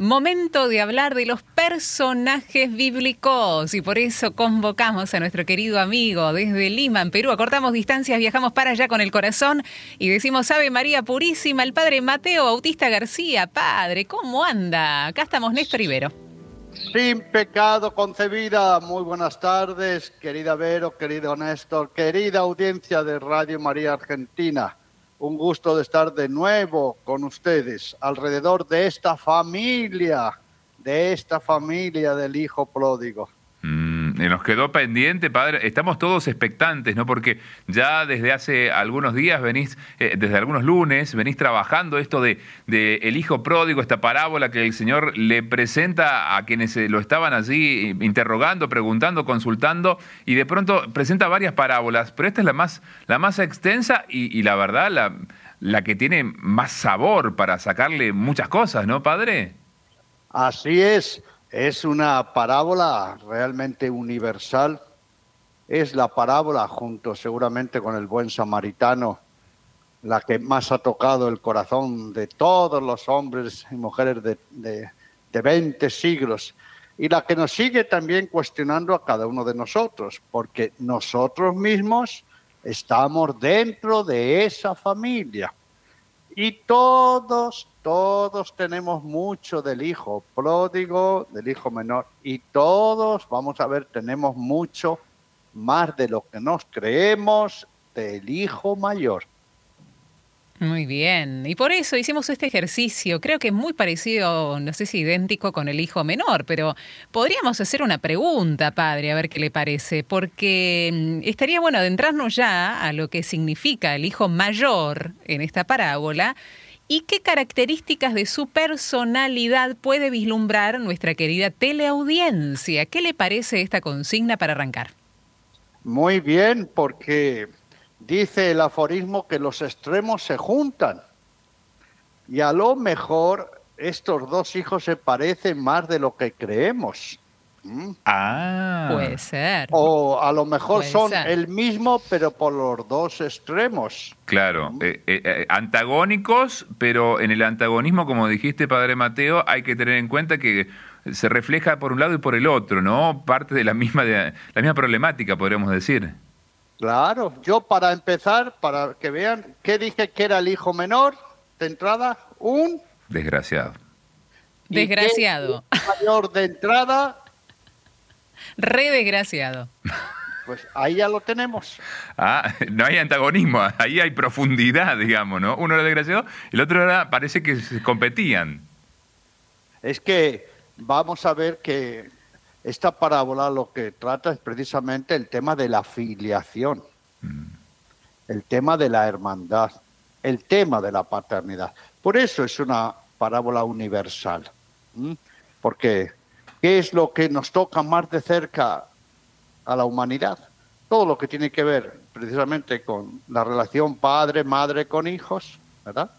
Momento de hablar de los personajes bíblicos y por eso convocamos a nuestro querido amigo desde Lima, en Perú. Acortamos distancias, viajamos para allá con el corazón y decimos Ave María Purísima, el padre Mateo Bautista García. Padre, ¿cómo anda? Acá estamos, Néstor Ibero. Sin pecado concebida. Muy buenas tardes, querida Vero, querido Néstor, querida audiencia de Radio María Argentina. Un gusto de estar de nuevo con ustedes alrededor de esta familia, de esta familia del Hijo Pródigo. Mm, nos quedó pendiente, padre. Estamos todos expectantes, ¿no? Porque ya desde hace algunos días venís, eh, desde algunos lunes, venís trabajando esto de, de, el hijo pródigo, esta parábola que el Señor le presenta a quienes eh, lo estaban allí interrogando, preguntando, consultando, y de pronto presenta varias parábolas, pero esta es la más, la más extensa y, y la verdad, la, la que tiene más sabor para sacarle muchas cosas, ¿no, padre? Así es. Es una parábola realmente universal. Es la parábola, junto seguramente con el buen samaritano, la que más ha tocado el corazón de todos los hombres y mujeres de, de, de 20 siglos y la que nos sigue también cuestionando a cada uno de nosotros, porque nosotros mismos estamos dentro de esa familia. Y todos, todos tenemos mucho del hijo pródigo, del hijo menor, y todos, vamos a ver, tenemos mucho más de lo que nos creemos del hijo mayor. Muy bien, y por eso hicimos este ejercicio, creo que es muy parecido, no sé si idéntico con el hijo menor, pero podríamos hacer una pregunta, padre, a ver qué le parece, porque mm, estaría bueno adentrarnos ya a lo que significa el hijo mayor en esta parábola y qué características de su personalidad puede vislumbrar nuestra querida teleaudiencia. ¿Qué le parece esta consigna para arrancar? Muy bien, porque dice el aforismo que los extremos se juntan. Y a lo mejor estos dos hijos se parecen más de lo que creemos. ¿Mm? Ah. Puede ser. O a lo mejor Puede son ser. el mismo, pero por los dos extremos. Claro, eh, eh, antagónicos, pero en el antagonismo, como dijiste, Padre Mateo, hay que tener en cuenta que se refleja por un lado y por el otro, ¿no? Parte de la misma, de, la misma problemática, podríamos decir. Claro, yo para empezar, para que vean, ¿qué dije que era el hijo menor de entrada? Un desgraciado. Desgraciado. mayor de entrada. Re desgraciado. Pues ahí ya lo tenemos. Ah, no hay antagonismo, ahí hay profundidad, digamos, ¿no? Uno era desgraciado, el otro era, parece que se competían. Es que vamos a ver que esta parábola lo que trata es precisamente el tema de la filiación, mm. el tema de la hermandad, el tema de la paternidad. Por eso es una parábola universal. ¿m? Porque, ¿qué es lo que nos toca más de cerca a la humanidad? Todo lo que tiene que ver precisamente con la relación padre-madre con hijos, ¿verdad?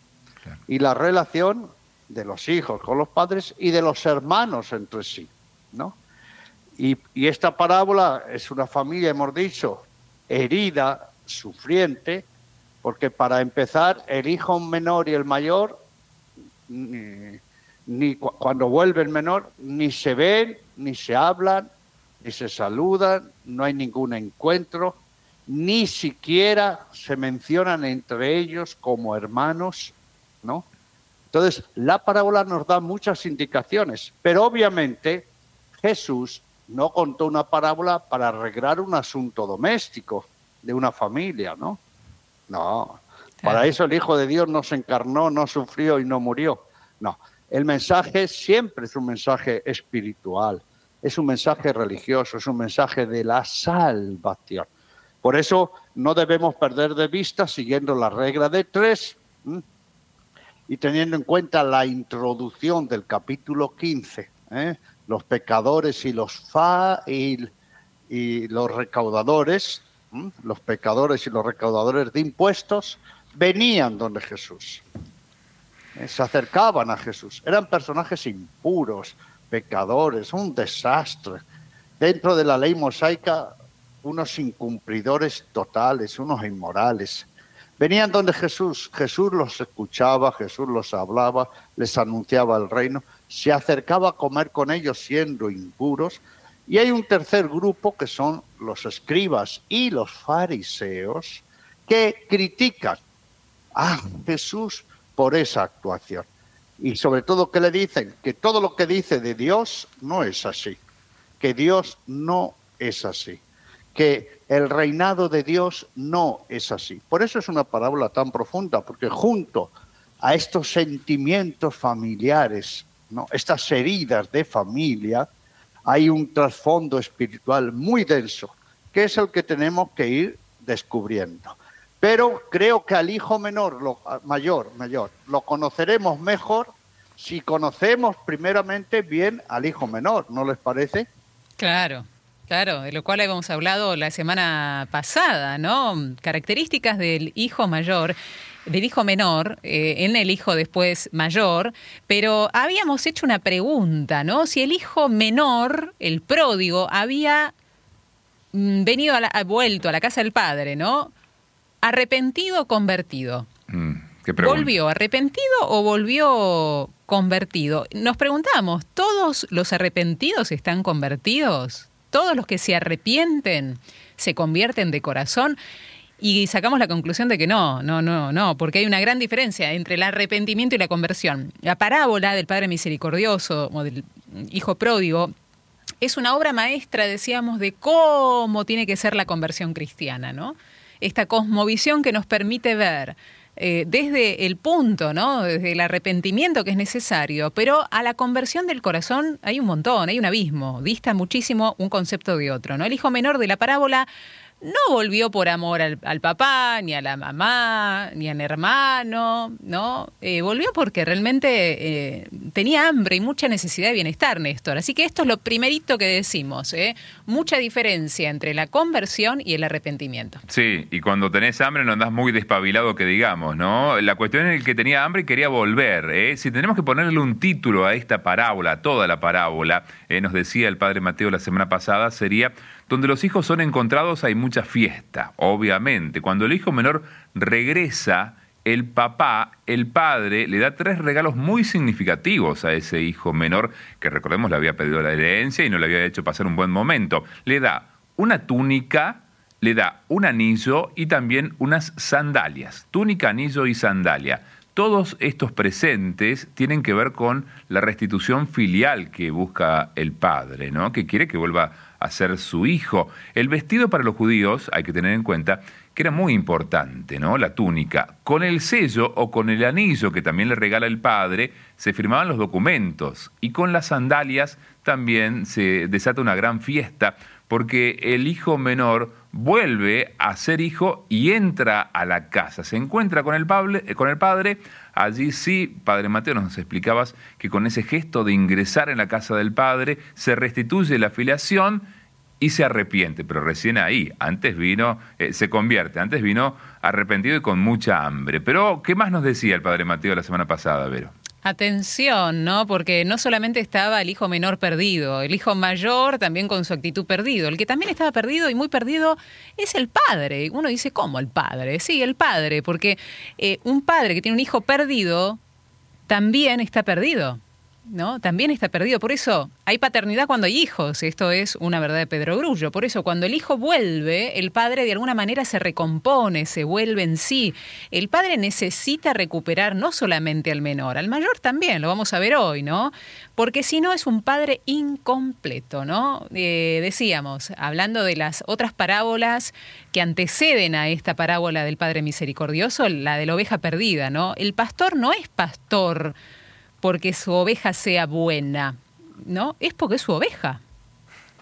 Claro. Y la relación de los hijos con los padres y de los hermanos entre sí, ¿no? Y, y, esta parábola es una familia, hemos dicho, herida, sufriente, porque para empezar, el hijo menor y el mayor, ni, ni cuando vuelve el menor, ni se ven, ni se hablan, ni se saludan, no hay ningún encuentro, ni siquiera se mencionan entre ellos como hermanos, ¿no? Entonces, la parábola nos da muchas indicaciones, pero obviamente Jesús no contó una parábola para arreglar un asunto doméstico de una familia, ¿no? No, para eso el Hijo de Dios no se encarnó, no sufrió y no murió. No, el mensaje siempre es un mensaje espiritual, es un mensaje religioso, es un mensaje de la salvación. Por eso no debemos perder de vista, siguiendo la regla de tres, y teniendo en cuenta la introducción del capítulo 15, ¿eh? los pecadores y los fa y, los recaudadores, los pecadores y los recaudadores de impuestos, venían donde Jesús. Se acercaban a Jesús. Eran personajes impuros, pecadores, un desastre. Dentro de la ley mosaica, unos incumplidores totales, unos inmorales. Venían donde Jesús, Jesús los escuchaba, Jesús los hablaba, les anunciaba el reino, se acercaba a comer con ellos siendo impuros. Y hay un tercer grupo que son los escribas y los fariseos que critican a Jesús por esa actuación. Y sobre todo que le dicen que todo lo que dice de Dios no es así, que Dios no es así, que el reinado de Dios no es así. Por eso es una parábola tan profunda, porque junto a estos sentimientos familiares, ¿no? estas heridas de familia, hay un trasfondo espiritual muy denso, que es el que tenemos que ir descubriendo. Pero creo que al hijo menor, lo, mayor, mayor, lo conoceremos mejor si conocemos primeramente bien al hijo menor, ¿no les parece? Claro, claro, de lo cual hemos hablado la semana pasada, ¿no? Características del hijo mayor del hijo menor, eh, en el hijo después mayor, pero habíamos hecho una pregunta, ¿no? Si el hijo menor, el pródigo, había mm, venido, a la, vuelto a la casa del padre, ¿no? ¿Arrepentido o convertido? Mm, ¿Volvió arrepentido o volvió convertido? Nos preguntamos, ¿todos los arrepentidos están convertidos? ¿Todos los que se arrepienten se convierten de corazón? Y sacamos la conclusión de que no, no, no, no, porque hay una gran diferencia entre el arrepentimiento y la conversión. La parábola del Padre Misericordioso o del Hijo Pródigo es una obra maestra, decíamos, de cómo tiene que ser la conversión cristiana, ¿no? Esta cosmovisión que nos permite ver eh, desde el punto, ¿no? Desde el arrepentimiento que es necesario, pero a la conversión del corazón hay un montón, hay un abismo, dista muchísimo un concepto de otro, ¿no? El hijo menor de la parábola no volvió por amor al, papá, ni a la mamá, ni al hermano, ¿no? Eh, volvió porque realmente eh, tenía hambre y mucha necesidad de bienestar, Néstor. Así que esto es lo primerito que decimos, ¿eh? Mucha diferencia entre la conversión y el arrepentimiento. Sí, y cuando tenés hambre no andás muy despabilado que digamos, ¿no? La cuestión es el que tenía hambre y quería volver, ¿eh? Si tenemos que ponerle un título a esta parábola, a toda la parábola, nos decía el padre Mateo la semana pasada, sería donde los hijos son encontrados hay mucha fiesta, obviamente. Cuando el hijo menor regresa, el papá, el padre, le da tres regalos muy significativos a ese hijo menor, que recordemos le había pedido la herencia y no le había hecho pasar un buen momento. Le da una túnica, le da un anillo y también unas sandalias. Túnica, anillo y sandalia. Todos estos presentes tienen que ver con la restitución filial que busca el padre, ¿no? Que quiere que vuelva a ser su hijo. El vestido para los judíos, hay que tener en cuenta, que era muy importante, ¿no? La túnica. Con el sello o con el anillo que también le regala el padre, se firmaban los documentos. Y con las sandalias también se desata una gran fiesta, porque el hijo menor vuelve a ser hijo y entra a la casa. Se encuentra con el, padre, con el padre. Allí sí, Padre Mateo, nos explicabas que con ese gesto de ingresar en la casa del padre se restituye la filiación y se arrepiente, pero recién ahí, antes vino, eh, se convierte, antes vino arrepentido y con mucha hambre. Pero, ¿qué más nos decía el Padre Mateo la semana pasada, Vero? Atención, ¿no? Porque no solamente estaba el hijo menor perdido, el hijo mayor también con su actitud perdido. El que también estaba perdido y muy perdido es el padre. Uno dice, ¿cómo el padre? Sí, el padre, porque eh, un padre que tiene un hijo perdido también está perdido. ¿No? También está perdido. Por eso hay paternidad cuando hay hijos. Esto es una verdad de Pedro Grullo. Por eso cuando el hijo vuelve, el padre de alguna manera se recompone, se vuelve en sí. El padre necesita recuperar no solamente al menor, al mayor también, lo vamos a ver hoy, ¿no? Porque si no es un padre incompleto, ¿no? Eh, decíamos, hablando de las otras parábolas que anteceden a esta parábola del Padre Misericordioso, la de la oveja perdida, ¿no? El pastor no es pastor porque su oveja sea buena, ¿no? Es porque es su oveja.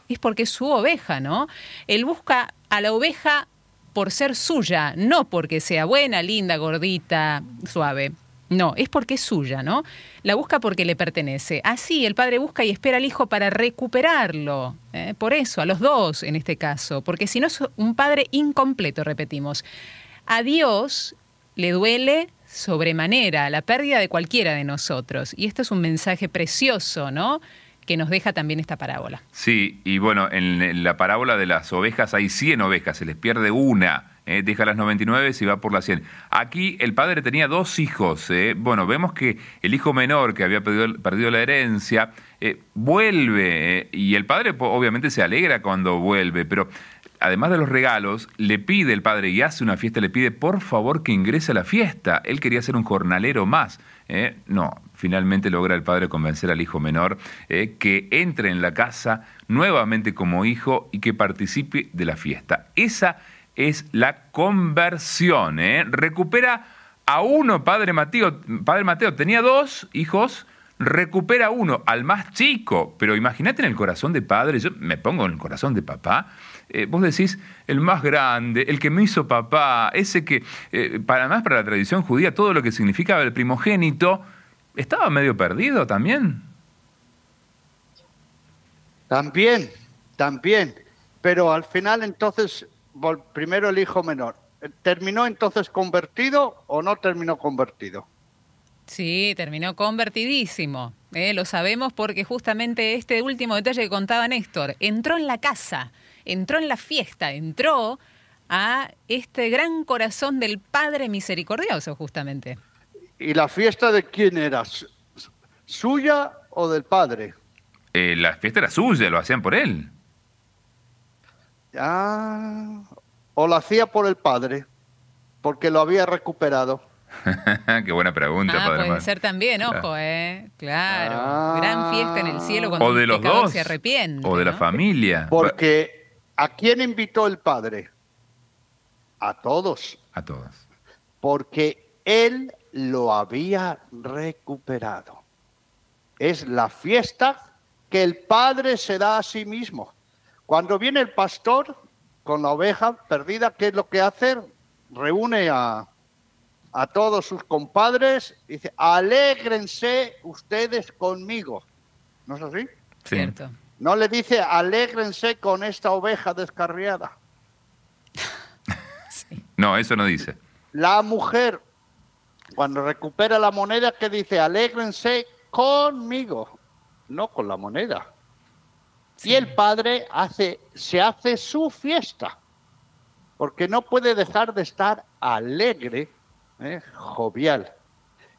Es porque es su oveja, ¿no? Él busca a la oveja por ser suya, no porque sea buena, linda, gordita, suave. No, es porque es suya, ¿no? La busca porque le pertenece. Así el padre busca y espera al hijo para recuperarlo. ¿eh? Por eso, a los dos en este caso, porque si no es un padre incompleto, repetimos. A Dios le duele sobremanera la pérdida de cualquiera de nosotros. Y esto es un mensaje precioso, ¿no? que nos deja también esta parábola. Sí, y bueno, en la parábola de las ovejas hay 100 ovejas, se les pierde una eh, deja las 99 y va por las 100. Aquí el padre tenía dos hijos. Eh. Bueno, vemos que el hijo menor que había perdido, la herencia eh, vuelve y el padre obviamente se alegra cuando vuelve, pero además de los regalos, le pide el padre y hace una fiesta, le pide por favor que ingrese a la fiesta. Él quería ser un jornalero más. ¿eh? No, finalmente logra el padre convencer al hijo menor ¿eh? que entre en la casa nuevamente como hijo y que participe de la fiesta. Esa es la conversión. ¿eh? Recupera a uno, padre Mateo. Padre Mateo tenía dos hijos recupera uno, al más chico, pero imagínate en el corazón de padre, yo me pongo en el corazón de papá, eh, vos decís, el más grande, el que me hizo papá, ese que, eh, para más para la tradición judía, todo lo que significaba el primogénito, ¿estaba medio perdido también? También, también, pero al final entonces, primero el hijo menor, ¿terminó entonces convertido o no terminó convertido? Sí, terminó convertidísimo. Eh, lo sabemos porque justamente este último detalle que contaba Néstor, entró en la casa, entró en la fiesta, entró a este gran corazón del Padre Misericordioso, justamente. ¿Y la fiesta de quién era? ¿Suya o del Padre? Eh, la fiesta era suya, lo hacían por él. Ah, o la hacía por el Padre, porque lo había recuperado. Qué buena pregunta, ah, Puede ser también, ojo, ¿eh? Claro. Gran fiesta en el cielo cuando o de los dos, se arrepiente. O de la familia. Porque ¿a quién invitó el padre? A todos. A todos. Porque él lo había recuperado. Es la fiesta que el padre se da a sí mismo. Cuando viene el pastor con la oveja perdida, ¿qué es lo que hace? Reúne a, a todos sus compadres, dice, alégrense ustedes conmigo. ¿No es así? Cierto. No le dice, alégrense con esta oveja descarriada. No, eso no dice. La mujer, cuando recupera la moneda, que dice, alégrense conmigo, no con la moneda. Y el padre hace, se hace su fiesta, porque no puede dejar de estar alegre ¿eh? jovial.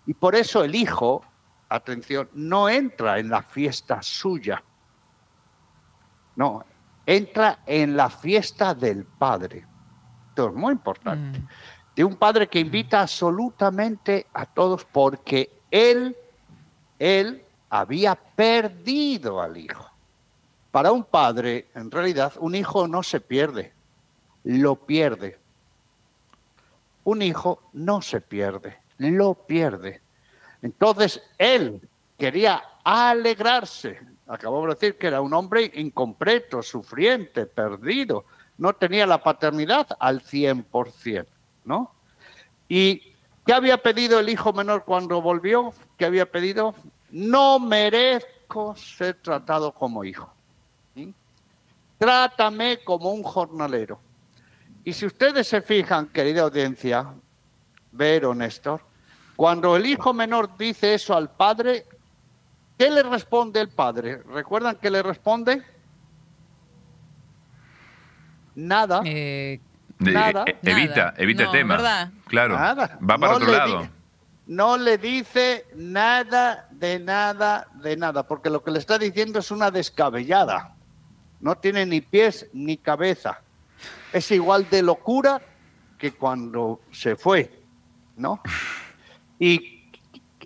Y por eso el hijo, atención, no entra en la fiesta suya. No, entra en la fiesta del padre. Esto es muy importante. Mm. De un padre que invita absolutamente a todos porque él, él había perdido al hijo. Para un padre, en realidad, un hijo no se pierde, lo pierde. Un hijo no se pierde, lo pierde. Entonces él quería alegrarse. Acabamos de decir que era un hombre incompleto, sufriente, perdido. No tenía la paternidad al 100%, ¿no? ¿Y qué había pedido el hijo menor cuando volvió? ¿Qué había pedido? No merezco ser tratado como hijo. Trátame como un jornalero. Y si ustedes se fijan, querida audiencia, Vero, Néstor, cuando el hijo menor dice eso al padre, ¿qué le responde el padre? ¿Recuerdan qué le responde? Nada. Eh, nada. Eh, evita, evita el tema. Claro. Nada. Va para otro lado. no le dice nada de nada de nada, porque lo que le está diciendo es una descabellada. No tiene ni pies ni cabeza es igual de locura que cuando se fue, ¿no? Y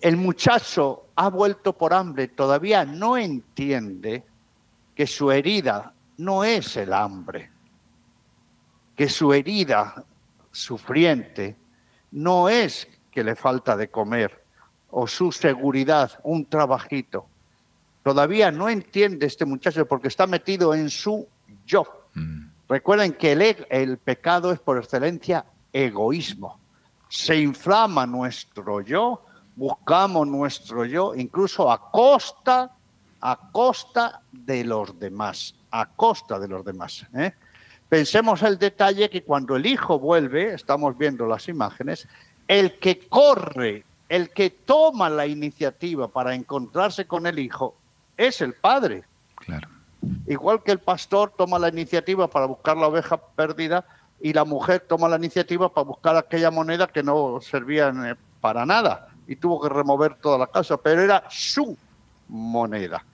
el muchacho ha vuelto por hambre, todavía no entiende que su herida no es el hambre, que su herida sufriente no es que le falta de comer o su seguridad, un trabajito. Todavía no entiende este muchacho porque está metido en su yo. Mm. Recuerden que el, el pecado es por excelencia egoísmo. Se inflama nuestro yo, buscamos nuestro yo, incluso a costa, a costa de los demás, a costa de los demás. ¿eh? Pensemos el detalle que cuando el hijo vuelve, estamos viendo las imágenes, el que corre, el que toma la iniciativa para encontrarse con el hijo, es el padre. Claro. Igual que el pastor toma la iniciativa para buscar la oveja perdida, y la mujer toma la iniciativa para buscar aquella moneda que no servía eh, para nada y tuvo que remover toda la casa, pero era su moneda.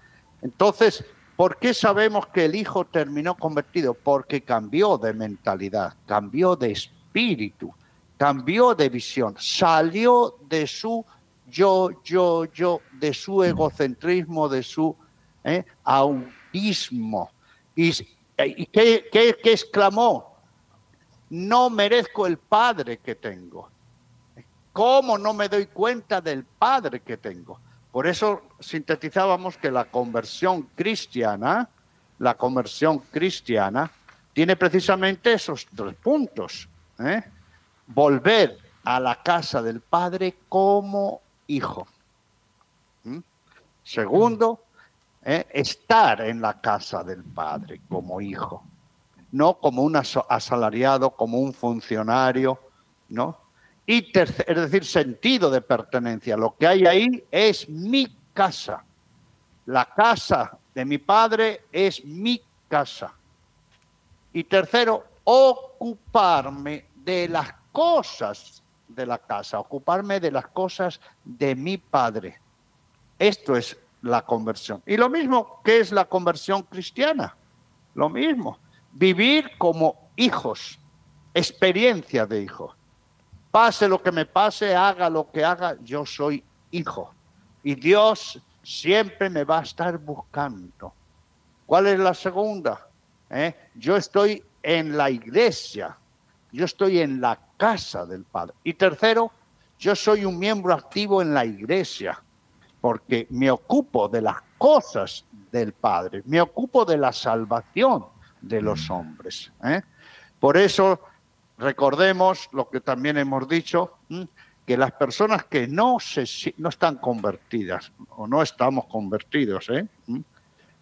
Entonces, ¿por qué sabemos que el hijo terminó convertido? Porque cambió de mentalidad, cambió de espíritu, cambió de visión, salió de su yo, yo, yo, de su egocentrismo, de su eh, autismo. ¿Y, qué, qué exclamó? No merezco el padre que tengo. ¿Cómo no me doy cuenta del padre que tengo? Por eso sintetizábamos que la conversión cristiana, la conversión cristiana, tiene precisamente esos tres puntos. ¿eh? Volver a la casa del Padre como hijo. Segundo, ¿eh? estar en la casa del Padre como hijo, no como un asalariado, como un funcionario, ¿no? Y es decir, sentido de pertenencia. Lo que hay ahí es mi casa. La casa de mi padre es mi casa. Y tercero, ocuparme de las cosas de la casa, ocuparme de las cosas de mi padre. Esto es la conversión. Y lo mismo que es la conversión cristiana. Lo mismo. Vivir como hijos, experiencia de hijos. Pase lo que me pase, haga lo que haga, yo soy hijo. Y Dios siempre me va a estar buscando. ¿Cuál es la segunda? ¿Eh? Yo estoy en la iglesia, yo estoy en la casa del Padre. Y tercero, yo soy un miembro activo en la iglesia, porque me ocupo de las cosas del Padre, me ocupo de la salvación de los hombres. ¿eh? Por eso recordemos lo que también hemos dicho, que las personas que no, se, no están convertidas o no estamos convertidos, ¿eh?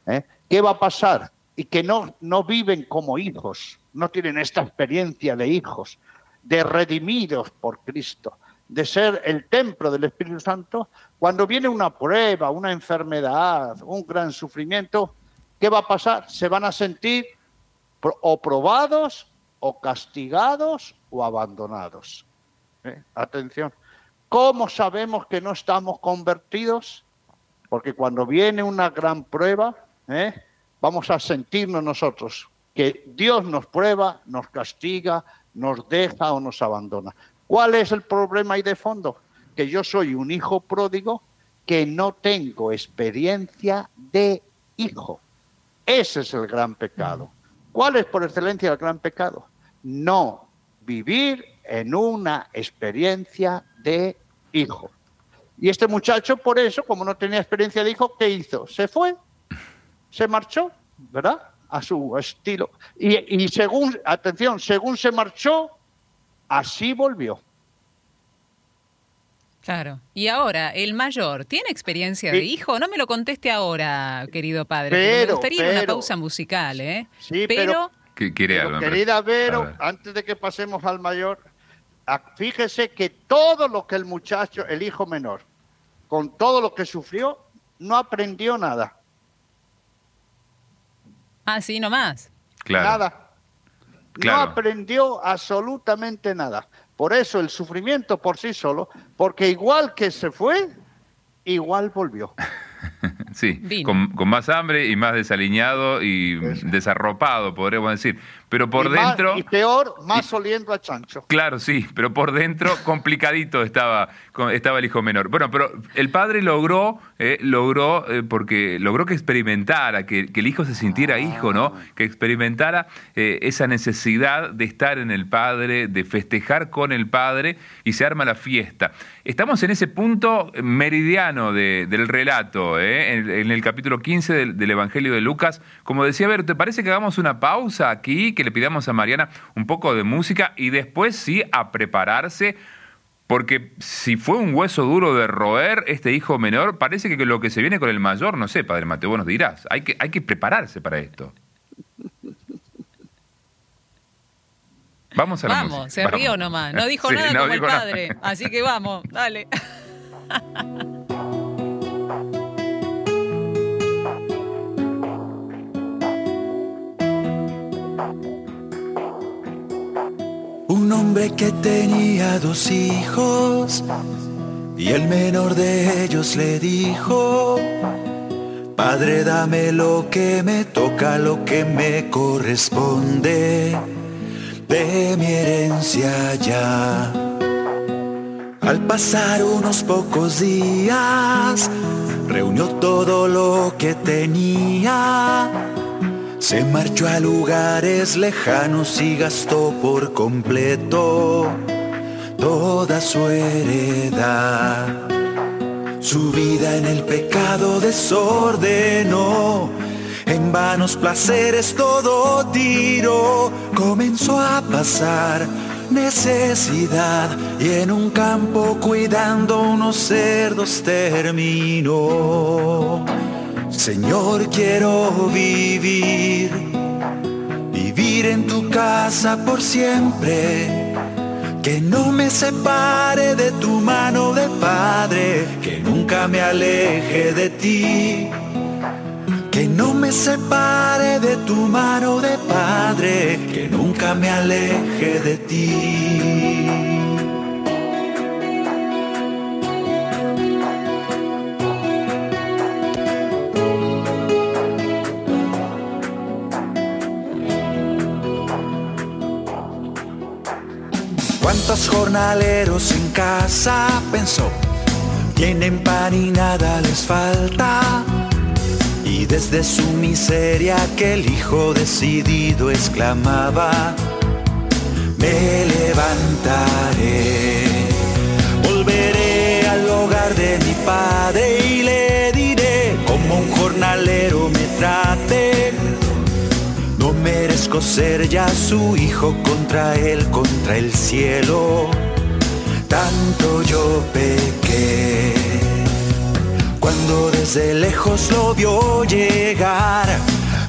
¿Eh? ¿qué va a pasar? Y que no, no viven como hijos, no tienen esta experiencia de hijos, de redimidos por Cristo, de ser el templo del Espíritu Santo, cuando viene una prueba, una enfermedad, un gran sufrimiento, ¿qué va a pasar? Se van a sentir o probados o castigados o abandonados. ¿Eh? Atención. ¿Cómo sabemos que no estamos convertidos? Porque cuando viene una gran prueba, ¿eh? vamos a sentirnos nosotros que Dios nos prueba, nos castiga, nos deja o nos abandona. ¿Cuál es el problema ahí de fondo? Que yo soy un hijo pródigo que no tengo experiencia de hijo. Ese es el gran pecado. ¿Cuál es por excelencia el gran pecado? No vivir en una experiencia de hijo. Y este muchacho, por eso, como no tenía experiencia de hijo, ¿qué hizo? Se fue, se marchó, ¿verdad? A su estilo. Y, y según, atención, según se marchó, así volvió. Claro. Y ahora, el mayor, ¿tiene experiencia de hijo? No me lo conteste ahora, querido padre. Pero, me gustaría una pausa musical, ¿eh? Sí, pero... querida Vero, antes de que pasemos al mayor, fíjese que todo lo que el muchacho, el hijo menor, con todo lo que sufrió, no aprendió nada. Ah, sí, nomás. Claro. Nada. No aprendió absolutamente nada. Por eso el sufrimiento por sí solo, porque igual que se fue, igual volvió. sí, con, más hambre y más desaliñado y desarropado, podríamos decir. Pero por dentro... y peor, más oliendo a chancho. Claro, sí, pero por dentro complicadito estaba, estaba el hijo menor. Bueno, pero el padre logró, eh, logró eh, porque logró que experimentara, que, el hijo se sintiera ah. hijo, ¿no? Que experimentara eh, esa necesidad de estar en el padre, de festejar con el padre y se arma la fiesta. Estamos en ese punto meridiano del relato, en, el capítulo 15 del, del Evangelio de Lucas. Como decía, a ver, ¿te parece que hagamos una pausa aquí? Que le pidamos a Mariana un poco de música y después sí a prepararse. Porque si fue un hueso duro de roer este hijo menor, parece que lo que se viene con el mayor, no sé, Padre Mateo, vos nos dirás. Hay que, hay que prepararse para esto. Vamos a la Vamos, se rió nomás. No dijo nada como el padre. Así que vamos, dale. Un hombre que tenía dos hijos y el menor de ellos le dijo, Padre, dame lo que me toca, lo que me corresponde de mi herencia ya. Al pasar unos pocos días, reunió todo lo que tenía. Se marchó a lugares lejanos y gastó por completo toda su heredad. Su vida en el pecado desordenó, en vanos placeres todo tiró, comenzó a pasar necesidad y en un campo cuidando unos cerdos terminó. Señor, quiero vivir, vivir en tu casa por siempre que no me separe de tu mano de Padre, que nunca me aleje de ti. Que no me separe de tu mano de Padre, que nunca me aleje de ti. ¿Cuántos jornaleros en casa pensó? Tienen pan y nada les falta. Y desde su miseria aquel hijo decidido exclamaba, me levantaré, volveré al hogar de mi padre y le diré como un jornalero me trate merezco ser ya su hijo contra él, contra el cielo. Tanto yo pequé. Cuando desde lejos lo vio llegar,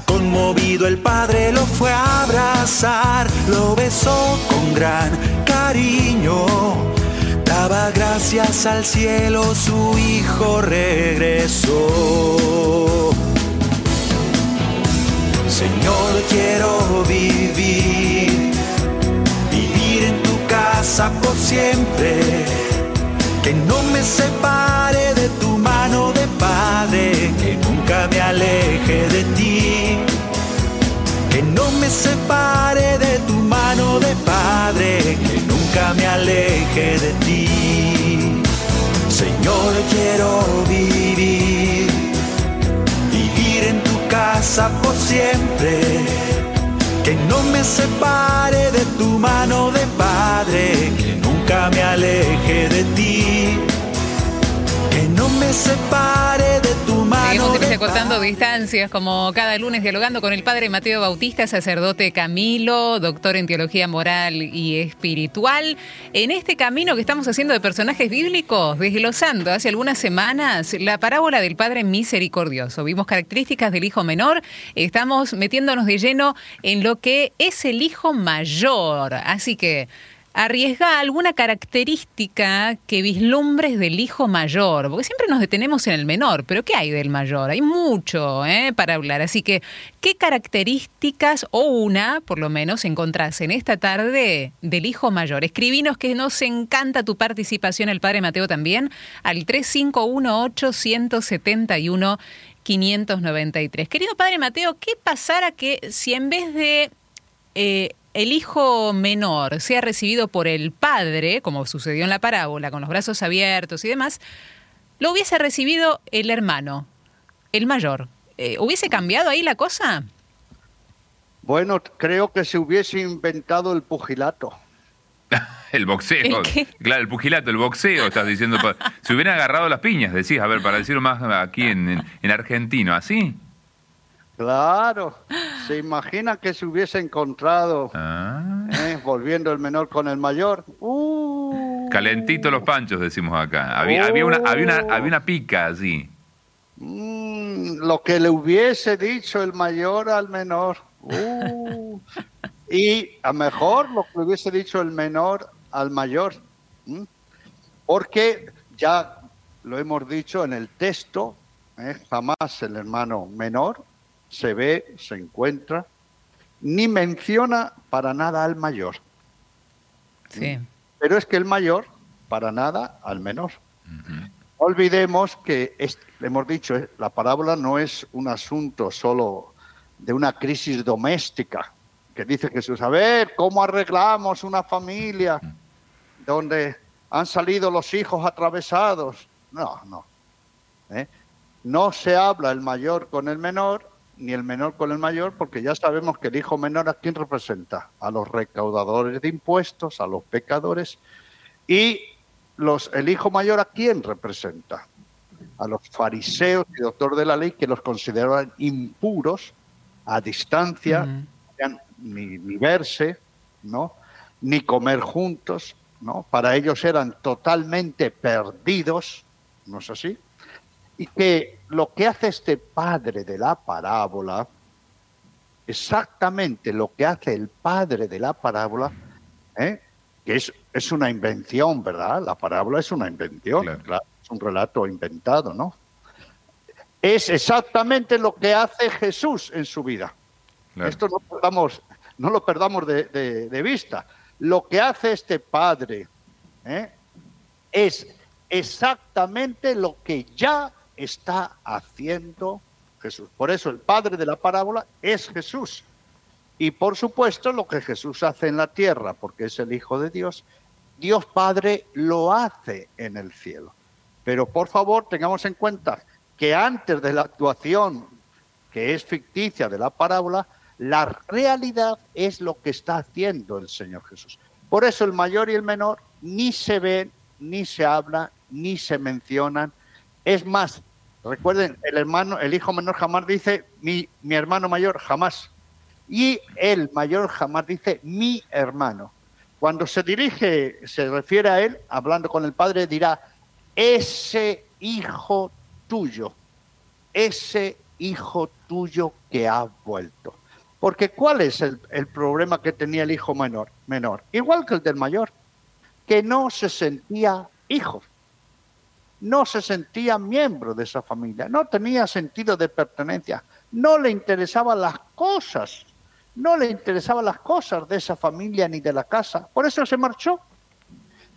conmovido el padre lo fue a abrazar, lo besó con gran cariño. Daba gracias al cielo, su hijo regresó. Señor, quiero vivir, vivir en tu casa por siempre. Que no me separe de tu mano de Padre, que nunca me aleje de ti. Que no me separe de tu mano de Padre, que nunca me aleje de ti. Señor, quiero vivir por siempre. Que no me separe de tu mano de padre, que nunca me aleje de ti. Que no me separe. Seguimos cortando distancias, como cada lunes dialogando con el padre Mateo Bautista, sacerdote Camilo, doctor en teología moral y espiritual. En este camino que estamos haciendo de personajes bíblicos, desglosando hace algunas semanas la parábola del Padre Misericordioso. Vimos características del hijo menor, estamos metiéndonos de lleno en lo que es el hijo mayor. Así que arriesga alguna característica que vislumbres del hijo mayor, porque siempre nos detenemos en el menor, pero ¿qué hay del mayor? Hay mucho ¿eh? para hablar, así que ¿qué características o una, por lo menos, encontrás en esta tarde del hijo mayor? Escribinos que nos encanta tu participación, el Padre Mateo también, al 3518 171 593. Querido Padre Mateo, ¿qué pasara que si en vez de... Eh, el hijo menor sea recibido por el padre, como sucedió en la parábola, con los brazos abiertos y demás, lo hubiese recibido el hermano, el mayor. Eh, ¿Hubiese cambiado ahí la cosa? Bueno, creo que se hubiese inventado el pugilato. el boxeo. Claro, el pugilato, el boxeo, estás diciendo. se hubieran agarrado las piñas, decís, a ver, para decirlo más aquí en, en argentino, ¿así? Claro, se imagina que se hubiese encontrado ah. ¿eh? volviendo el menor con el mayor. Uh. Calentito los panchos, decimos acá. Había, había, una, había, una, había una pica así. Mm, lo que le hubiese dicho el mayor al menor. Uh. y a mejor lo que le hubiese dicho el menor al mayor. Porque ya lo hemos dicho en el texto, ¿eh? jamás el hermano menor se ve, se encuentra, ni menciona para nada al mayor. Sí. Pero es que el mayor, para nada, al menor. No olvidemos que, es- hemos dicho, eh, la parábola no es un asunto solo de una crisis doméstica, que dice Jesús, a ver, ¿cómo arreglamos una familia donde han salido los hijos atravesados? No, no. ¿eh? No se habla el mayor con el menor, ni el menor con el mayor, porque ya sabemos que el hijo menor a quién representa, a los recaudadores de impuestos, a los pecadores, y los, el hijo mayor a quién representa, a los fariseos y doctor de la ley que los consideraban impuros a distancia, ni, ni verse, ¿no? ni comer juntos, ¿no? para ellos eran totalmente perdidos, ¿no es así? Y que lo que hace este padre de la parábola, exactamente lo que hace el padre de la parábola, ¿eh? que es, es una invención, ¿verdad? La parábola es una invención, Claro. claro, es un relato inventado, ¿no? Es exactamente lo que hace Jesús en su vida. Claro. Esto no, perdamos- no lo perdamos de, de- de vista. Lo que hace este padre ¿eh? es exactamente lo que ya está haciendo Jesús. Por eso el padre de la parábola es Jesús. Y por supuesto lo que Jesús hace en la tierra, porque es el Hijo de Dios, Dios Padre lo hace en el cielo. Pero por favor tengamos en cuenta que antes de la actuación que es ficticia de la parábola, la realidad es lo que está haciendo el Señor Jesús. Por eso el mayor y el menor ni se ven, ni se habla, ni se mencionan. Es más, recuerden, el hermano, el hijo menor jamás dice mi, mi hermano mayor, jamás. Y el mayor jamás dice mi hermano. Cuando se dirige, se refiere a él, hablando con el padre, dirá, ese hijo tuyo, ese hijo tuyo que ha vuelto. Porque ¿cuál es el, el problema que tenía el hijo menor? menor? Igual que el del mayor, que no se sentía hijo, no se sentía miembro de esa familia, no tenía sentido de pertenencia, no le interesaban las cosas, no le interesaban las cosas de esa familia ni de la casa, por eso se marchó.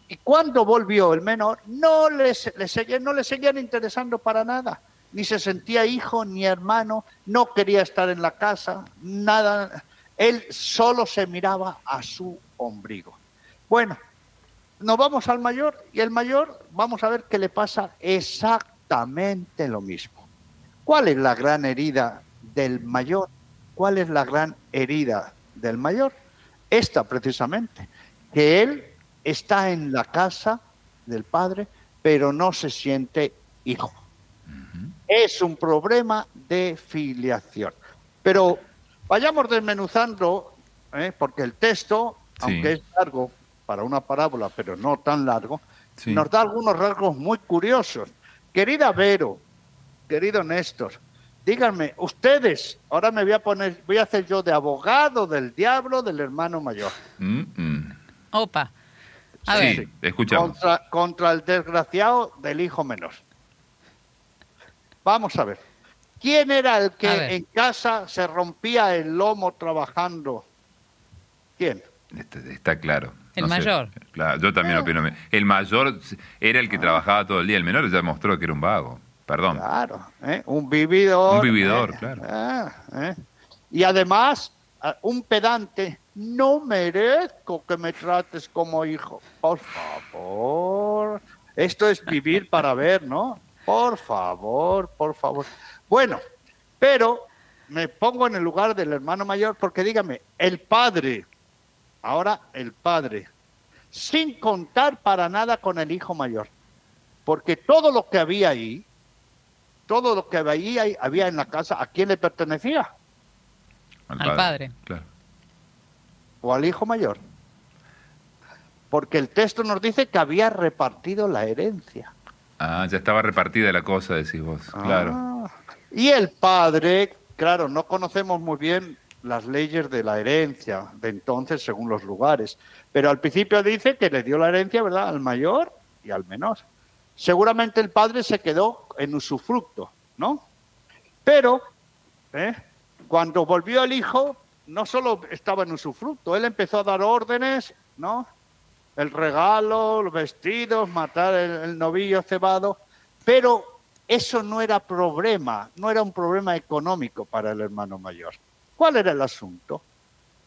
Y cuando volvió el menor, no le, se- le seguían, no le seguían interesando para nada. Ni se sentía hijo ni hermano, no quería estar en la casa, nada. Él solo se miraba a su ombligo. Bueno, nos vamos al mayor y el mayor, vamos a ver qué le pasa exactamente lo mismo. ¿Cuál es la gran herida del mayor? ¿Cuál es la gran herida del mayor? Esta precisamente, que él está en la casa del padre, pero no se siente hijo. Es un problema de filiación. Pero vayamos desmenuzando, ¿eh? porque el texto, Sí. aunque es largo para una parábola, pero no tan largo, Sí. nos da algunos rasgos muy curiosos. Querida Vero, querido Néstor, díganme, ustedes, ahora me voy a poner, voy a hacer yo de abogado del diablo del hermano mayor. Mm, mm. Opa. A Sí, ver, escuchamos. Contra, contra el desgraciado del hijo menor. Vamos a ver. ¿Quién era el que en casa se rompía el lomo trabajando? ¿Quién? Este- Está claro. El mayor. Claro, yo también Ah. opino. El mayor era el que trabajaba todo el día. El menor ya mostró que era un vago. Perdón. Claro, ¿eh? un vividor. Un vividor, ¿eh? claro. Ah, ¿eh? Y además, ah, un pedante. No merezco que me trates como hijo. Por favor. Esto es vivir para ver, ¿no? Por favor, por favor. Bueno, pero me pongo en el lugar del hermano mayor porque dígame, el padre, ahora el padre, sin contar para nada con el hijo mayor, porque todo lo que había ahí, todo lo que había, ahí- había en la casa, ¿a quién le pertenecía? Al padre. Claro. ¿O al hijo mayor? Porque el texto nos dice que había repartido la herencia. Ah, ya estaba repartida la cosa, decís vos. Claro. Ah. Y el padre, claro, no conocemos muy bien las leyes de la herencia de entonces según los lugares, pero al principio dice que le dio la herencia, ¿verdad?, al mayor y al menor. Seguramente el padre se quedó en usufructo, ¿no? Pero ¿eh? cuando volvió el hijo, no solo estaba en usufructo, él empezó a dar órdenes, ¿no? el regalo, los vestidos, matar el, el novillo cebado, pero eso no era problema, no era un problema económico para el hermano mayor. ¿Cuál era el asunto?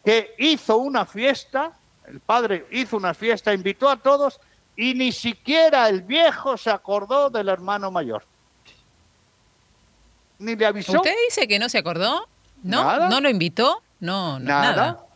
Que hizo una fiesta, el padre hizo una fiesta, invitó a todos y ni siquiera el viejo se acordó del hermano mayor. Ni le avisó. ¿Usted dice que no se acordó? ¿No? Nada. ¿No lo invitó? No, no nada. nada.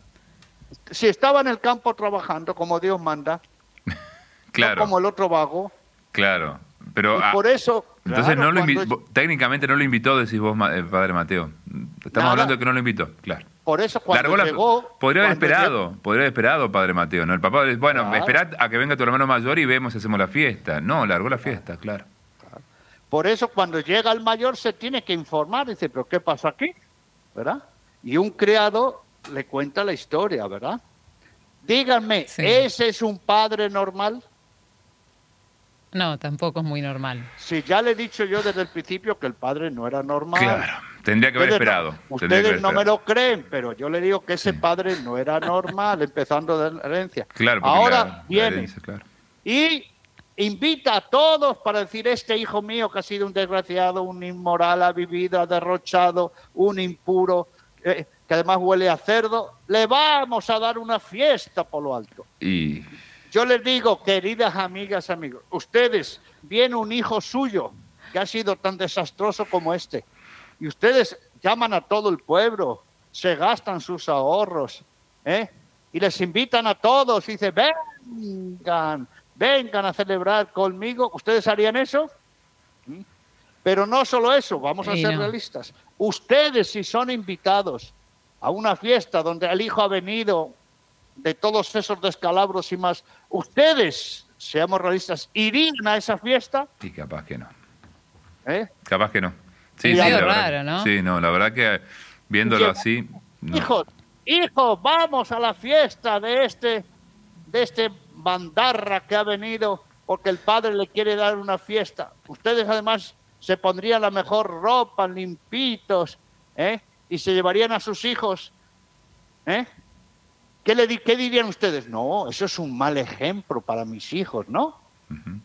Si estaba en el campo trabajando como Dios manda, Claro, no como el otro vago, claro. Pero y ah, por eso. Entonces claro, no lo invi- técnicamente no lo invitó, decís vos, ma- eh, padre Mateo. Estamos Nada. hablando de que no lo invitó, claro. Por eso cuando Largó la- llegó. podría haber esperado, podría haber esperado, padre Mateo. ¿no? El papá dice, bueno, Claro. esperad a que venga tu hermano mayor y vemos si hacemos la fiesta. No, largó la fiesta, claro. Por eso cuando llega el mayor se tiene que informar, dice, pero ¿qué pasa aquí? ¿Verdad? Y un criado le cuenta la historia, ¿verdad? Díganme, Sí. ¿ese es un padre normal? No, tampoco es muy normal. Si ya le he dicho yo desde el principio que el padre no era normal. Claro, tendría que haber Ustedes no- esperado. ustedes haber no me lo creen, pero yo le digo que ese padre no era normal, empezando de la herencia. Claro, porque Ahora la- la viene herencia, claro. y invita a todos para decir, este hijo mío que ha sido un desgraciado, un inmoral, ha vivido, ha derrochado, un impuro, eh, que además huele a cerdo, le vamos a dar una fiesta por lo alto. Y Yo les digo, queridas amigas, amigos, ustedes, viene un hijo suyo que ha sido tan desastroso como este, y ustedes llaman a todo el pueblo, se gastan sus ahorros, ¿eh? y les invitan a todos, y dicen, vengan, vengan a celebrar conmigo, ¿ustedes harían eso? ¿Mm? Pero no solo eso, vamos a ser no. realistas. Ustedes, si son invitados a una fiesta donde el hijo ha venido de todos esos descalabros y más, ustedes, seamos realistas, irían a esa fiesta, y capaz que no. ¿eh? Capaz que no. Sí, sí, la verdad. raro, ¿no? Sí, no, la verdad que viéndolo Lleva- así. no. Hijos, hijos, vamos a la fiesta de este, de este bandarra que ha venido porque el padre le quiere dar una fiesta. Ustedes además se pondrían la mejor ropa, limpitos, ¿eh? y se llevarían a sus hijos. ¿eh? ¿Qué, le di- ¿Qué dirían ustedes? No, eso es un mal ejemplo para mis hijos, ¿no? Ujú.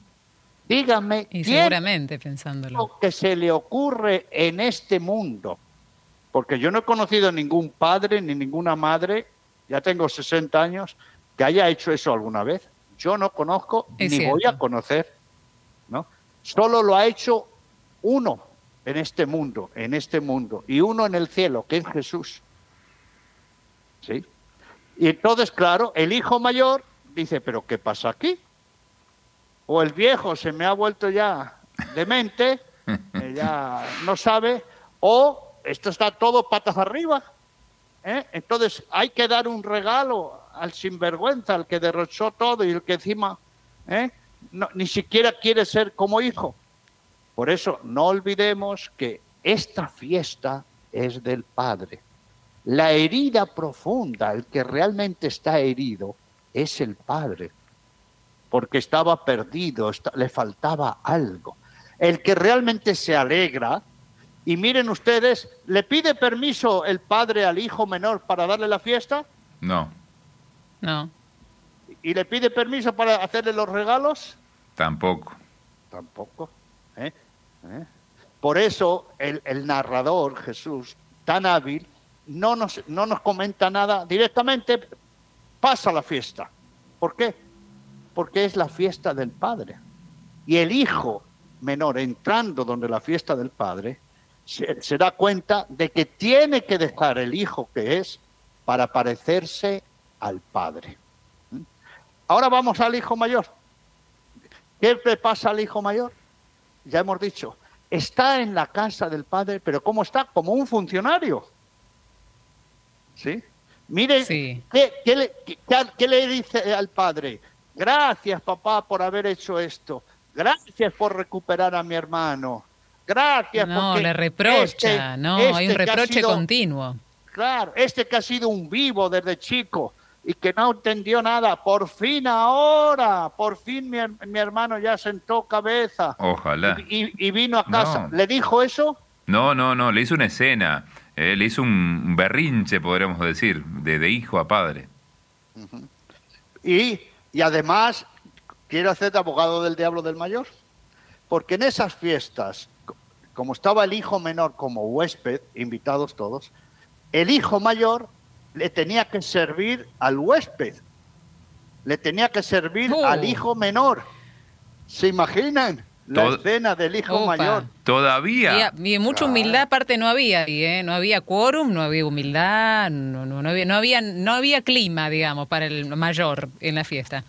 Díganme, Y ¿quién seguramente pensándolo. lo que se le ocurre en este mundo, porque yo no he conocido ningún padre ni ninguna madre, ya tengo 60 años, que haya hecho eso alguna vez. Yo no conozco Es ni voy a conocer, ¿no? Solo lo ha hecho uno en este mundo, en este mundo, y uno en el cielo, que es Jesús. ¿Sí? Y entonces, claro, el hijo mayor dice, pero ¿qué pasa aquí? O el viejo se me ha vuelto ya demente, eh, ya no sabe, o esto está todo patas arriba. ¿eh? Entonces hay que dar un regalo al sinvergüenza, al que derrochó todo y el que encima ¿eh? no- ni siquiera quiere ser como hijo. Por eso no olvidemos que esta fiesta es del Padre. La herida profunda, el que realmente está herido, es el Padre porque estaba perdido, le faltaba algo. El que realmente se alegra, y miren ustedes, ¿le pide permiso el padre al hijo menor para darle la fiesta? No, No. ¿Y le pide permiso para hacerle los regalos? tampoco. Tampoco. ¿eh? ¿Eh? Por eso el, el narrador, Jesús, tan hábil, no nos, no nos comenta nada directamente, pasa la fiesta. ¿Por qué? Porque es la fiesta del Padre. Y el hijo menor, entrando donde la fiesta del Padre, se, se da cuenta de que tiene que dejar el hijo que es para parecerse al Padre. ¿Mm? Ahora vamos al hijo mayor. ¿Qué le pasa al hijo mayor? Ya hemos dicho, está en la casa del padre, pero ¿cómo está? Como un funcionario. ¿Sí? Mire, Sí. ¿qué, qué le, qué- qué le dice al padre? Gracias, papá, por haber hecho esto. Gracias por recuperar a mi hermano. Gracias No, le reprocha, este- no, este hay un ha reproche sido- continuo. Claro, este que ha sido un vivo desde chico y que no entendió nada, por fin ahora, por fin mi, her- mi hermano ya sentó cabeza Ojalá. y, y- y vino a casa. No. ¿Le dijo eso? No, no, no, le hizo una escena. Eh, le hizo un berrinche, podríamos decir, de, de hijo a padre. Y, Y además, quiero hacer de abogado del diablo del mayor, porque en esas fiestas, como estaba el hijo menor como huésped, invitados todos, el hijo mayor le tenía que servir al huésped, le tenía que servir Oh. al hijo menor. ¿Se imaginan la escena del hijo Opa. mayor? Todavía. Y, y mucha humildad aparte no había ahí, ¿eh? No había quórum, no había humildad, no, no, no había, no, había, no había clima, digamos, para el mayor en la fiesta.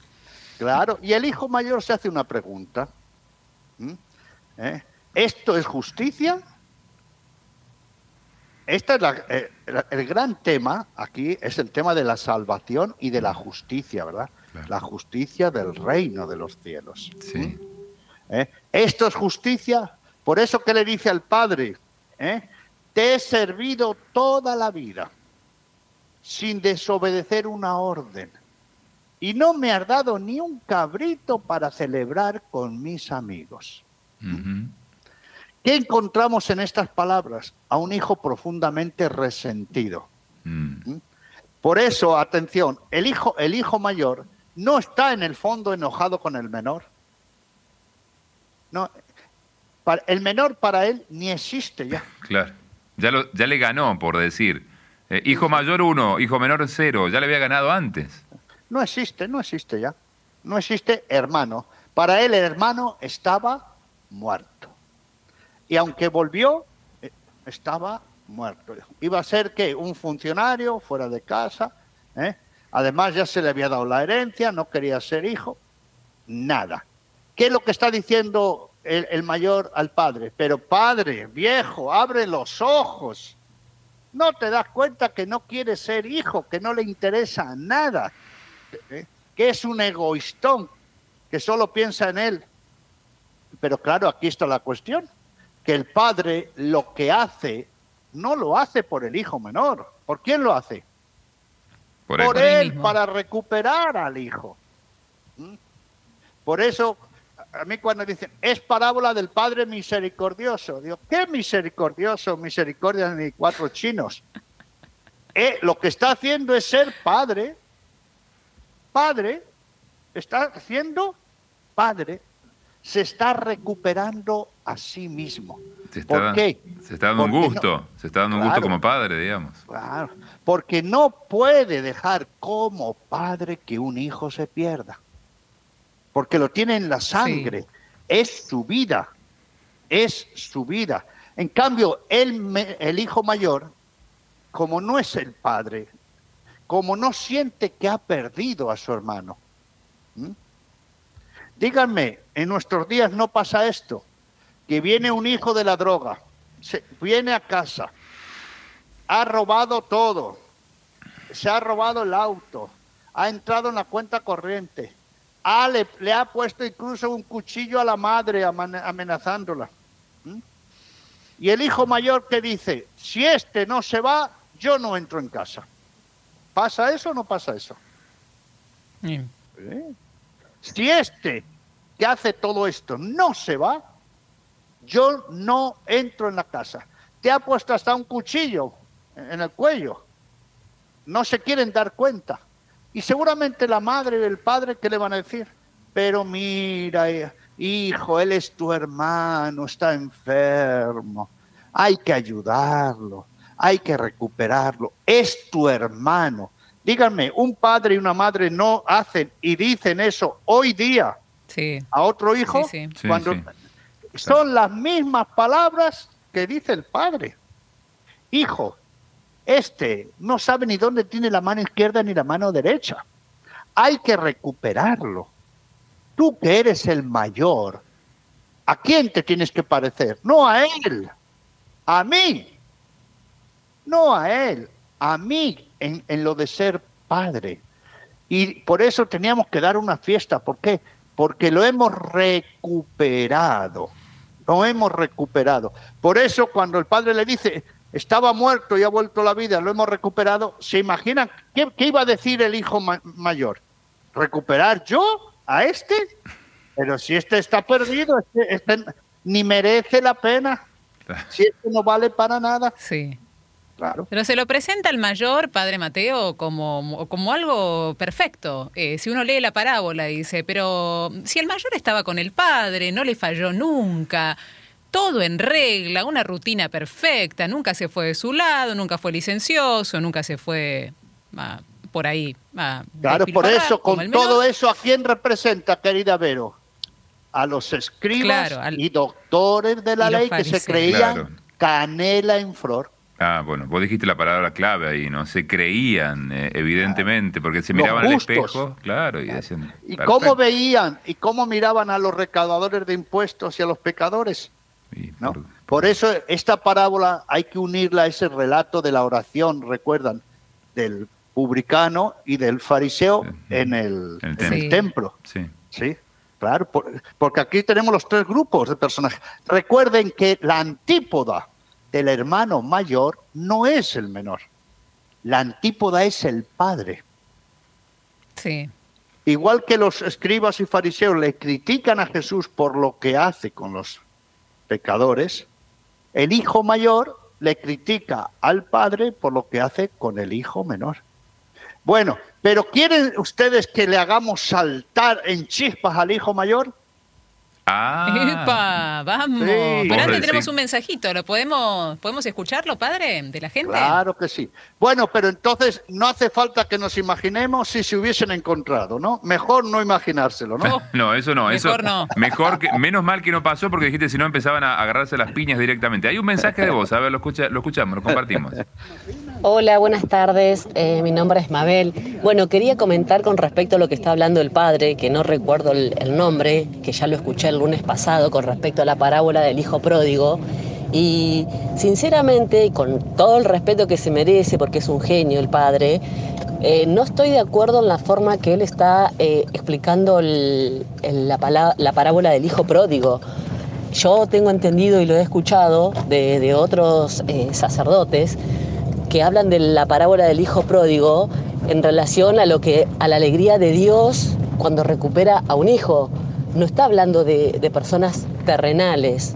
Claro, y el hijo mayor se hace una pregunta. ¿Mm? ¿Eh? ¿Esto es justicia? Este es la- eh, la- el gran tema aquí, es el tema de la salvación y de la justicia, ¿verdad? Claro. La justicia del reino de los cielos. Sí. ¿Eh? Esto es justicia. Por eso que le dice al Padre, ¿eh? te he servido toda la vida sin desobedecer una orden. Y no me has dado ni un cabrito para celebrar con mis amigos. ¿Qué encontramos en estas palabras? A un hijo profundamente resentido. Mm. Por eso, atención, el hijo, el hijo mayor no está en el fondo enojado con el menor. No, para- el menor para él ni existe ya. Claro. Ya, lo, ya le ganó, por decir. Eh, hijo mayor uno, hijo menor cero. Ya le había ganado antes. No existe, no existe ya. No existe hermano. Para él el hermano estaba muerto. Y aunque volvió, eh, estaba muerto. Iba a ser que un funcionario fuera de casa. ¿eh? Además ya se le había dado la herencia, no quería ser hijo. Nada. ¿Qué es lo que está diciendo el, el mayor al padre? Pero padre, viejo, abre los ojos. No te das cuenta que no quiere ser hijo, que no le interesa nada, ¿eh? que es un egoístón, que solo piensa en él. Pero claro, aquí está la cuestión, que el padre lo que hace no lo hace por el hijo menor. ¿Por quién lo hace? Por él para recuperar al hijo. ¿Mm? Por eso, a mí cuando dicen, es parábola del Padre misericordioso, digo, ¿qué misericordioso? Misericordia ni cuatro chinos. Eh, lo que está haciendo es ser padre, padre, está haciendo padre, se está recuperando a sí mismo. Se está, ¿Por qué? Se está dando un no- gusto. Se está dando un gusto como padre, digamos. Claro, porque no puede dejar como padre que un hijo se pierda. Porque lo tiene en la sangre. Es su vida. Es su vida. En cambio, el, el hijo mayor, como no es el padre, como no siente que ha perdido a su hermano. Díganme, en nuestros días no pasa esto, que viene un hijo de la droga, se, viene a casa, ha robado todo, se ha robado el auto, ha entrado en la cuenta corriente, ha- le, le ha puesto incluso un cuchillo a la madre amenazándola. ¿Mm? Y el hijo mayor que dice, si este no se va, yo no entro en casa. ¿Pasa eso o no pasa eso? Mm. Si este que hace todo esto no se va, yo no entro en la casa. Te ha puesto hasta un cuchillo en el cuello. No se quieren dar cuenta. Y seguramente la madre y el padre, ¿qué le van a decir? Pero mira, eh, hijo, él es tu hermano, está enfermo. Hay que ayudarlo, hay que recuperarlo. Es tu hermano. Díganme, un padre y una madre no hacen y dicen eso hoy día Sí. a otro hijo Sí, sí. Sí, cuando sí. son las mismas palabras que dice el padre. Hijo, este no sabe ni dónde tiene la mano izquierda ni la mano derecha. Hay que recuperarlo. Tú que eres el mayor, ¿a quién te tienes que parecer? No a él, a mí. No a él, a mí en, lo de ser padre. Y por eso teníamos que dar una fiesta. ¿Por qué? Porque lo hemos recuperado. Lo hemos recuperado. Por eso cuando el padre le dice, estaba muerto y ha vuelto a la vida, lo hemos recuperado, ¿se imaginan qué, qué iba a decir el hijo ma- mayor? ¿Recuperar yo a este? Pero si este está perdido, este, este ni merece la pena. Si este no vale para nada. Sí. Claro. Pero se lo presenta al mayor, padre Mateo, como, como algo perfecto. Eh, si uno lee la parábola, dice, pero si el mayor estaba con el padre, no le falló nunca, todo en regla, una rutina perfecta, nunca se fue de su lado, nunca fue licencioso, nunca se fue ah, por ahí. ah, Claro, por eso, con todo eso, ¿a quién representa, querida Vero? A los escribas Claro, al- y doctores de la ley que se creían Claro. canela en flor. Ah, bueno, vos dijiste la palabra clave ahí, ¿no? Se creían, eh, evidentemente, porque se miraban al espejo, claro, y decían. ¿Y "Perfecto". cómo veían y cómo miraban a los recaudadores de impuestos y a los pecadores? ¿No? por- Por eso esta parábola hay que unirla a ese relato de la oración, recuerdan, del publicano y del fariseo en el, En el en el Sí. templo. Sí. Sí, claro, por- porque aquí tenemos los tres grupos de personajes. Recuerden que la antípoda del hermano mayor no es el menor. La antípoda es el padre. Sí. Igual que los escribas y fariseos le critican a Jesús por lo que hace con los pecadores, el hijo mayor le critica al padre por lo que hace con el hijo menor. Bueno, pero ¿quieren ustedes que le hagamos saltar en chispas al hijo mayor? Ah. ¡Epa! ¡Vamos! Sí. Pero Vos antes tenemos un mensajito. ¿Lo podemos, podemos escucharlo, padre, de la gente? Claro que sí. Bueno, pero entonces no hace falta que nos imaginemos si se hubiesen encontrado, ¿no? Mejor no imaginárselo, ¿no? No, eso no, eso Mejor no. mejor que menos mal que no pasó porque dijiste si no empezaban a agarrarse las piñas directamente. Hay un mensaje de voz, a ver, lo escucha, lo escuchamos, lo compartimos. Hola, buenas tardes. Eh, mi nombre es Mabel. Bueno, quería comentar con respecto a lo que está hablando el padre, que no recuerdo el, el nombre, que ya lo escuché lunes pasado con respecto a la parábola del hijo pródigo. Y sinceramente, con todo el respeto que se merece, porque es un genio el padre, eh, no estoy de acuerdo en la forma que él está eh, explicando el- el- la, parábola del hijo pródigo. Yo tengo entendido y lo he escuchado de, de otros eh, sacerdotes que hablan de la parábola del hijo pródigo en relación a lo que a la alegría de Dios cuando recupera a un hijo. No está hablando de, personas terrenales,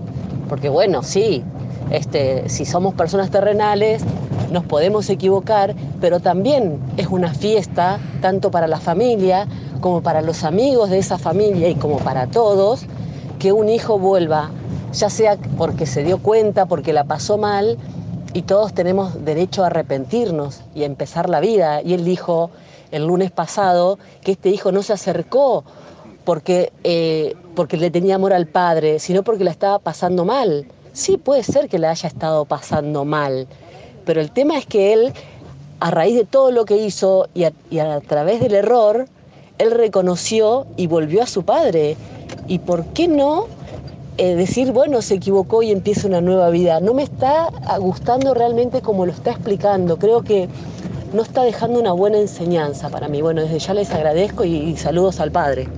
porque bueno, sí, este, si somos personas terrenales nos podemos equivocar, pero también es una fiesta tanto para la familia como para los amigos de esa familia y como para todos que un hijo vuelva, ya sea porque se dio cuenta, porque la pasó mal, y todos tenemos derecho a arrepentirnos y a empezar la vida. Y él dijo el lunes pasado que este hijo no se acercó porque, eh, porque le tenía amor al padre, sino porque la estaba pasando mal. Sí, puede ser que la haya estado pasando mal, pero el tema es que él, a raíz de todo lo que hizo y a, través del error, él reconoció y volvió a su padre. ¿Y por qué no eh, decir, bueno, se equivocó y empieza una nueva vida? No me está gustando realmente como lo está explicando. Creo que no está dejando una buena enseñanza para mí. Bueno, desde ya les agradezco y saludos al padre.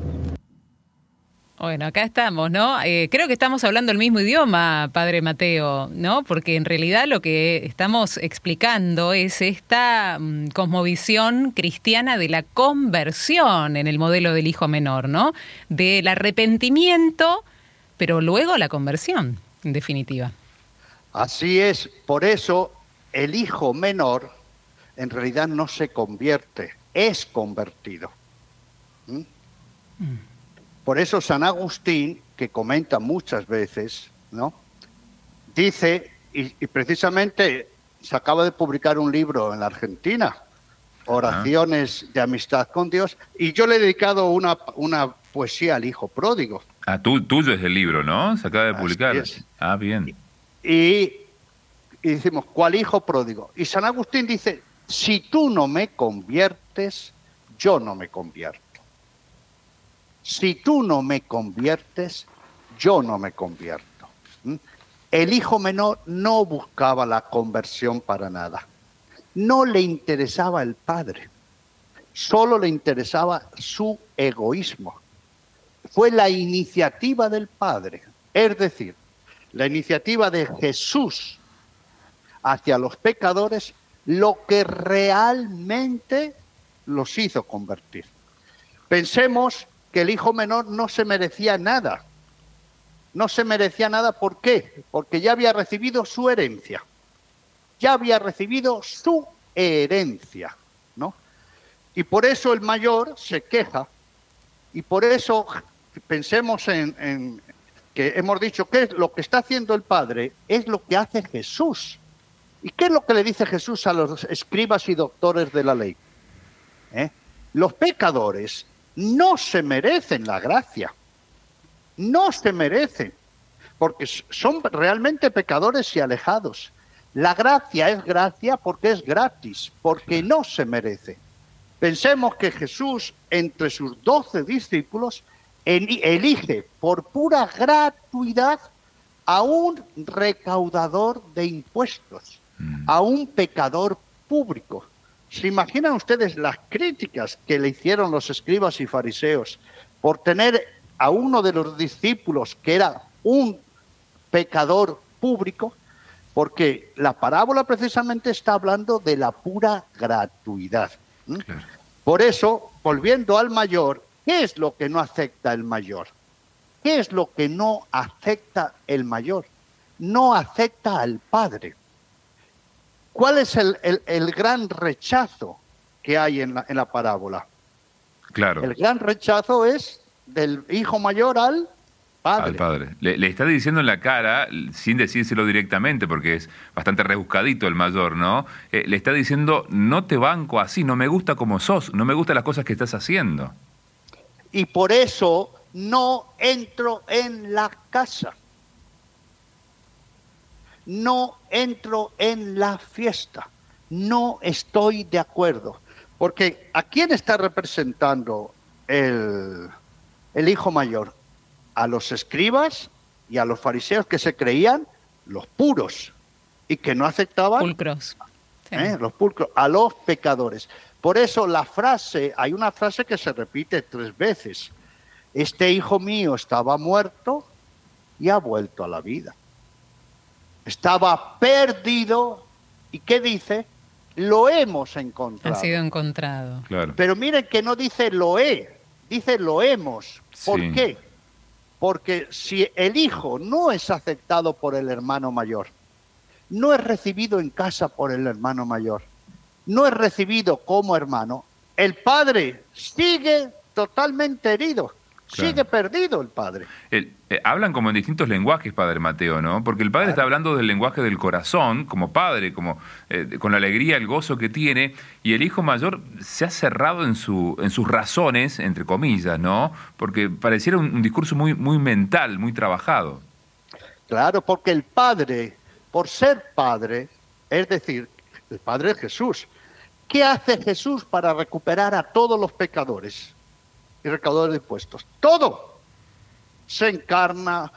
Bueno, acá estamos, ¿no? Eh, creo que estamos hablando el mismo idioma, Padre Mateo, ¿no? Porque en realidad lo que estamos explicando es esta mm, cosmovisión cristiana de la conversión en el modelo del hijo menor, ¿no? Del arrepentimiento, pero luego la conversión, en definitiva. Así es, por eso el hijo menor en realidad no se convierte, es convertido. ¿Mm? Por eso San Agustín, que comenta muchas veces, ¿no? Dice, y, y precisamente se acaba de publicar un libro en la Argentina, Oraciones de Amistad con Dios, y yo le he dedicado una, una poesía al hijo pródigo. Ah, tú, tuyo es el libro, ¿no? Se acaba de publicar. Ah, bien. Y, y decimos, ¿cuál hijo pródigo? Y San Agustín dice, si tú no me conviertes, yo no me convierto. Si tú no me conviertes, yo no me convierto. ¿Mm? El hijo menor no buscaba la conversión para nada. No le interesaba el padre. Solo le interesaba su egoísmo. Fue la iniciativa del padre. Es decir, la iniciativa de Jesús hacia los pecadores lo que realmente los hizo convertir. Pensemos que el hijo menor no se merecía nada. No se merecía nada, ¿por qué? Porque ya había recibido su herencia. ya había recibido su herencia, ¿no? Y por eso el mayor se queja y por eso pensemos en, que hemos dicho que lo que está haciendo el Padre es lo que hace Jesús. ¿Y qué es lo que le dice Jesús a los escribas y doctores de la ley? ¿Eh? Los pecadores no se merecen la gracia, no se merecen, porque son realmente pecadores y alejados. La gracia es gracia porque es gratis, porque no se merece. Pensemos que Jesús, entre sus doce discípulos, elige por pura gratuidad a un recaudador de impuestos, mm. a un pecador público. ¿Se imaginan ustedes las críticas que le hicieron los escribas y fariseos por tener a uno de los discípulos que era un pecador público? Porque la parábola precisamente está hablando de la pura gratuidad. Por eso, volviendo al mayor, ¿qué es lo que no acepta el mayor? ¿Qué es lo que no acepta el mayor? No acepta al padre. ¿Cuál es el, gran rechazo que hay en la, en la parábola? Claro. El gran rechazo es del hijo mayor al al padre. Le, está diciendo en la cara, sin decírselo directamente, porque es bastante rebuscadito el mayor, ¿no? Eh, le está diciendo, no te banco así, no me gusta como sos, no me gustan las cosas que estás haciendo. Y por eso no entro en la casa. No entro en la fiesta. No estoy de acuerdo. Porque ¿a quién está representando el, el hijo mayor? a los escribas y a los fariseos que se creían los puros y que no aceptaban pulcros. ¿eh? los pulcros, a los pecadores. Por eso la frase, hay una frase que se repite tres veces. Este hijo mío estaba muerto y ha vuelto a la vida. Estaba perdido y ¿qué dice? Lo hemos encontrado. Ha sido encontrado. Claro. Pero miren que no dice lo he, dice lo hemos. ¿Por qué? Porque si el hijo no es aceptado por el hermano mayor, no es recibido en casa por el hermano mayor, no es recibido como hermano, el padre sigue totalmente herido. Sigue perdido el padre. Eh, hablan como en distintos lenguajes, padre Mateo, ¿no? Porque el padre está hablando del lenguaje del corazón, como padre, como eh, con la alegría, el gozo que tiene, y el hijo mayor se ha cerrado en, su, en sus razones, entre comillas, ¿no? Porque pareciera un, discurso muy, muy mental, muy trabajado. Claro, porque el padre, por ser padre, es decir, el padre es Jesús. ¿Qué hace Jesús para recuperar a todos los pecadores? Y recaudador de impuestos. Todo se encarna,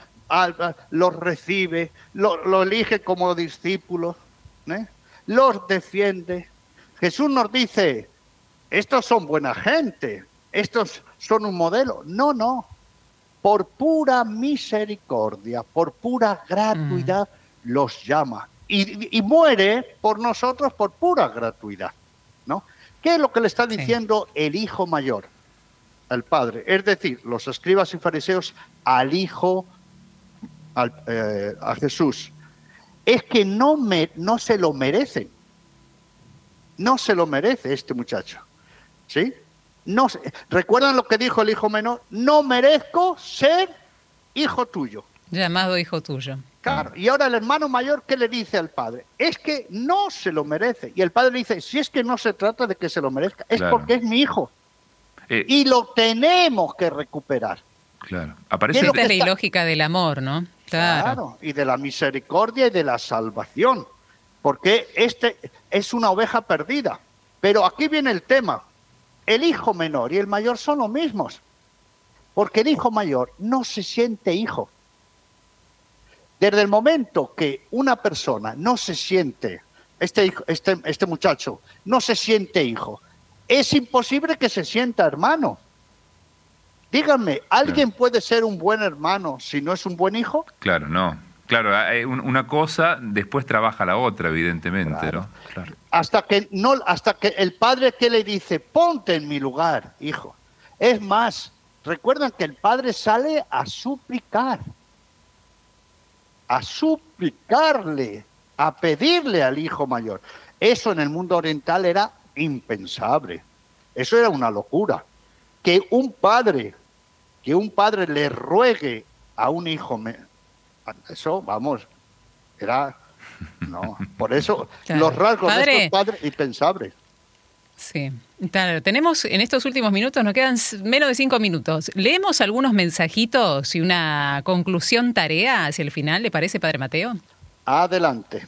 los recibe, lo, elige como discípulos, ¿eh? los defiende. Jesús nos dice, estos son buena gente, estos son un modelo. No, no. Por pura misericordia, por pura gratuidad, mm. los llama. Y, muere por nosotros por pura gratuidad. ¿no? ¿Qué es lo que le está diciendo el hijo mayor? Al Padre, es decir, los escribas y fariseos al Hijo, eh, a Jesús, es que no, me, no se lo merecen. No se lo merece este muchacho. ¿Sí? No, ¿Recuerdan lo que dijo el hijo menor? No merezco ser hijo tuyo. Llamado hijo tuyo. Claro. Y ahora el hermano mayor, ¿qué le dice al padre? Es que no se lo merece. Y el padre le dice, si es que no se trata de que se lo merezca, es porque es mi hijo. Eh, y lo tenemos que recuperar. Claro. Aparece es la ilógica del amor, ¿no? Claro. y de la misericordia y de la salvación. Porque este es una oveja perdida. Pero aquí viene el tema. El hijo menor y el mayor son los mismos. Porque el hijo mayor no se siente hijo. Desde el momento que una persona no se siente, este, este, este muchacho no se siente hijo, es imposible que se sienta hermano. Díganme, ¿alguien puede ser un buen hermano si no es un buen hijo? Claro, no. Claro, una cosa después trabaja la otra, evidentemente, ¿no? Hasta que no, hasta que el padre que le dice, ponte en mi lugar, hijo. Es más, recuerdan que el padre sale a suplicar, a suplicarle a pedirle al hijo mayor. Eso en el mundo oriental era impensable. Eso era una locura. Que un padre, que un padre le ruegue a un hijo, eso, vamos, era, no, por eso los rasgos de estos padres impensables. Sí, claro. Tenemos en estos últimos minutos, nos quedan menos de cinco minutos. Leemos algunos mensajitos y una conclusión tarea hacia el final, ¿le parece, Padre Mateo? Adelante.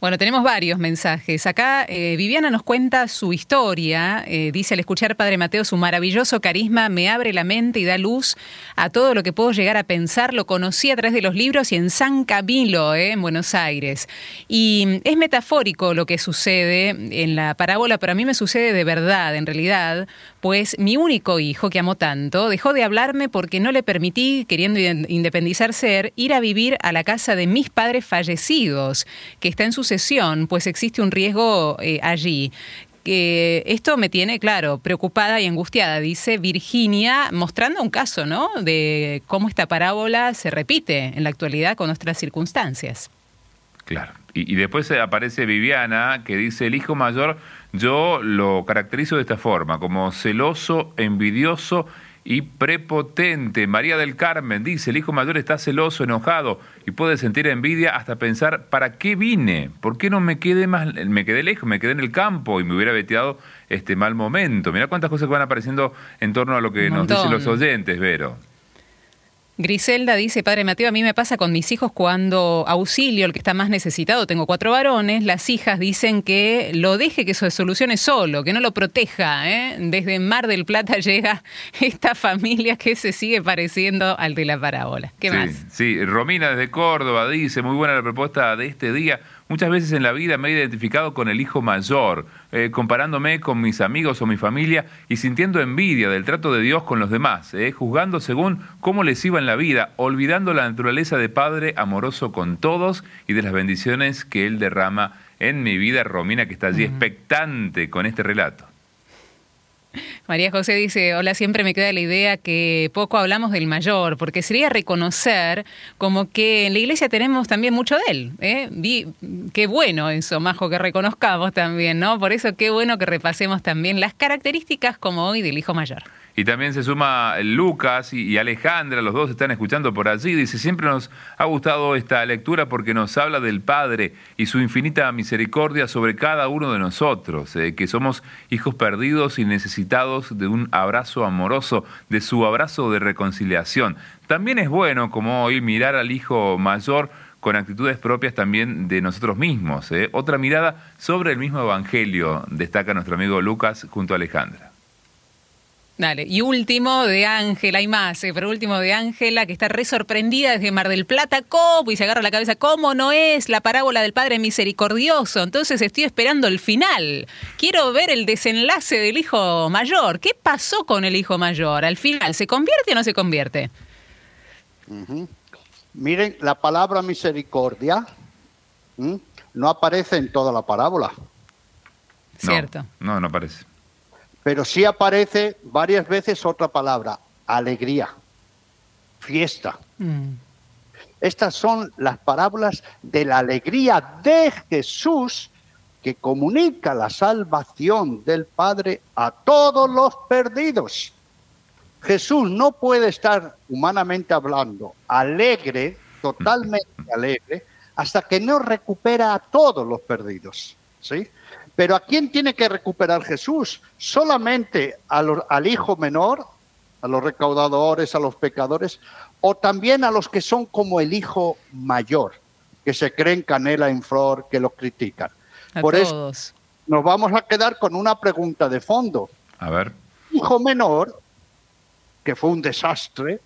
Bueno, tenemos varios mensajes. Acá eh, Viviana nos cuenta su historia. Eh, dice, al escuchar Padre Mateo, su maravilloso carisma me abre la mente y da luz a todo lo que puedo llegar a pensar. Lo conocí a través de los libros y en San Camilo, eh, en Buenos Aires. Y es metafórico lo que sucede en la parábola, pero a mí me sucede de verdad, en realidad, pues mi único hijo que amo tanto dejó de hablarme porque no le permití, queriendo independizarse, ir a vivir a la casa de mis padres fallecidos, que está en sus pues existe un riesgo eh, allí. Que esto me tiene, claro, preocupada y angustiada, dice Virginia, mostrando un caso, ¿no? De cómo esta parábola se repite en la actualidad con nuestras circunstancias. Claro. Y, y después aparece Viviana, que dice, el hijo mayor, yo lo caracterizo de esta forma, como celoso, envidioso y prepotente. María del Carmen dice, el hijo mayor está celoso, enojado y puede sentir envidia hasta pensar, ¿para qué vine? ¿Por qué no me quedé más, me quedé lejos, me quedé en el campo y me hubiera veteado este mal momento? Mira cuántas cosas van apareciendo en torno a lo que nos dicen los oyentes, Vero. Griselda dice, Padre Mateo, a mí me pasa con mis hijos cuando auxilio, el que está más necesitado, tengo cuatro varones, las hijas dicen que lo deje que se solucione solo, que no lo proteja. ¿eh? Desde Mar del Plata llega esta familia que se sigue pareciendo al de la parábola. ¿Qué más? Sí, Romina desde Córdoba dice, muy buena la propuesta de este día. Muchas veces en la vida me he identificado con el hijo mayor, eh, comparándome con mis amigos o mi familia y sintiendo envidia del trato de Dios con los demás, eh, juzgando según cómo les iba en la vida, olvidando la naturaleza de Padre amoroso con todos y de las bendiciones que Él derrama en mi vida. Romina, que está allí expectante con este relato. María José dice, hola, siempre me queda la idea que poco hablamos del mayor, porque sería reconocer como que en la iglesia tenemos también mucho de él. ¿eh? qué bueno eso, Majo, que reconozcamos también, ¿no? Por eso qué bueno que repasemos también las características como hoy del hijo mayor. Y también se suma Lucas y, Alejandra, los dos están escuchando por allí. Dice, siempre nos ha gustado esta lectura porque nos habla del Padre y su infinita misericordia sobre cada uno de nosotros, eh, que somos hijos perdidos y necesitados de un abrazo amoroso, de su abrazo de reconciliación. También es bueno, como hoy, mirar al hijo mayor con actitudes propias también de nosotros mismos. Eh. Otra mirada sobre el mismo Evangelio, destaca nuestro amigo Lucas junto a Alejandra. Dale, y último de Ángela, hay más, eh, pero último de Ángela, que está re sorprendida desde Mar del Plata, ¿cómo? Y se agarra la cabeza, ¿cómo no es la parábola del Padre Misericordioso? Entonces estoy esperando el final. Quiero ver el desenlace del hijo mayor. ¿Qué pasó con el hijo mayor? Al final, ¿se convierte o no se convierte? Miren, la palabra misericordia no aparece en toda la parábola. Cierto. No, no aparece. Pero sí aparece varias veces otra palabra, alegría, fiesta. Mm. Estas son las parábolas de la alegría de Jesús que comunica la salvación del Padre a todos los perdidos. Jesús no puede estar humanamente hablando alegre, totalmente alegre, hasta que no recupera a todos los perdidos. ¿sí? Pero ¿a quién tiene que recuperar Jesús? Solamente al hijo menor, a los recaudadores, a los pecadores, o también a los que son como el hijo mayor, que se creen canela en flor, que lo critican. Por eso nos vamos a quedar con una pregunta de fondo. A ver. Hijo menor, que fue un desastre,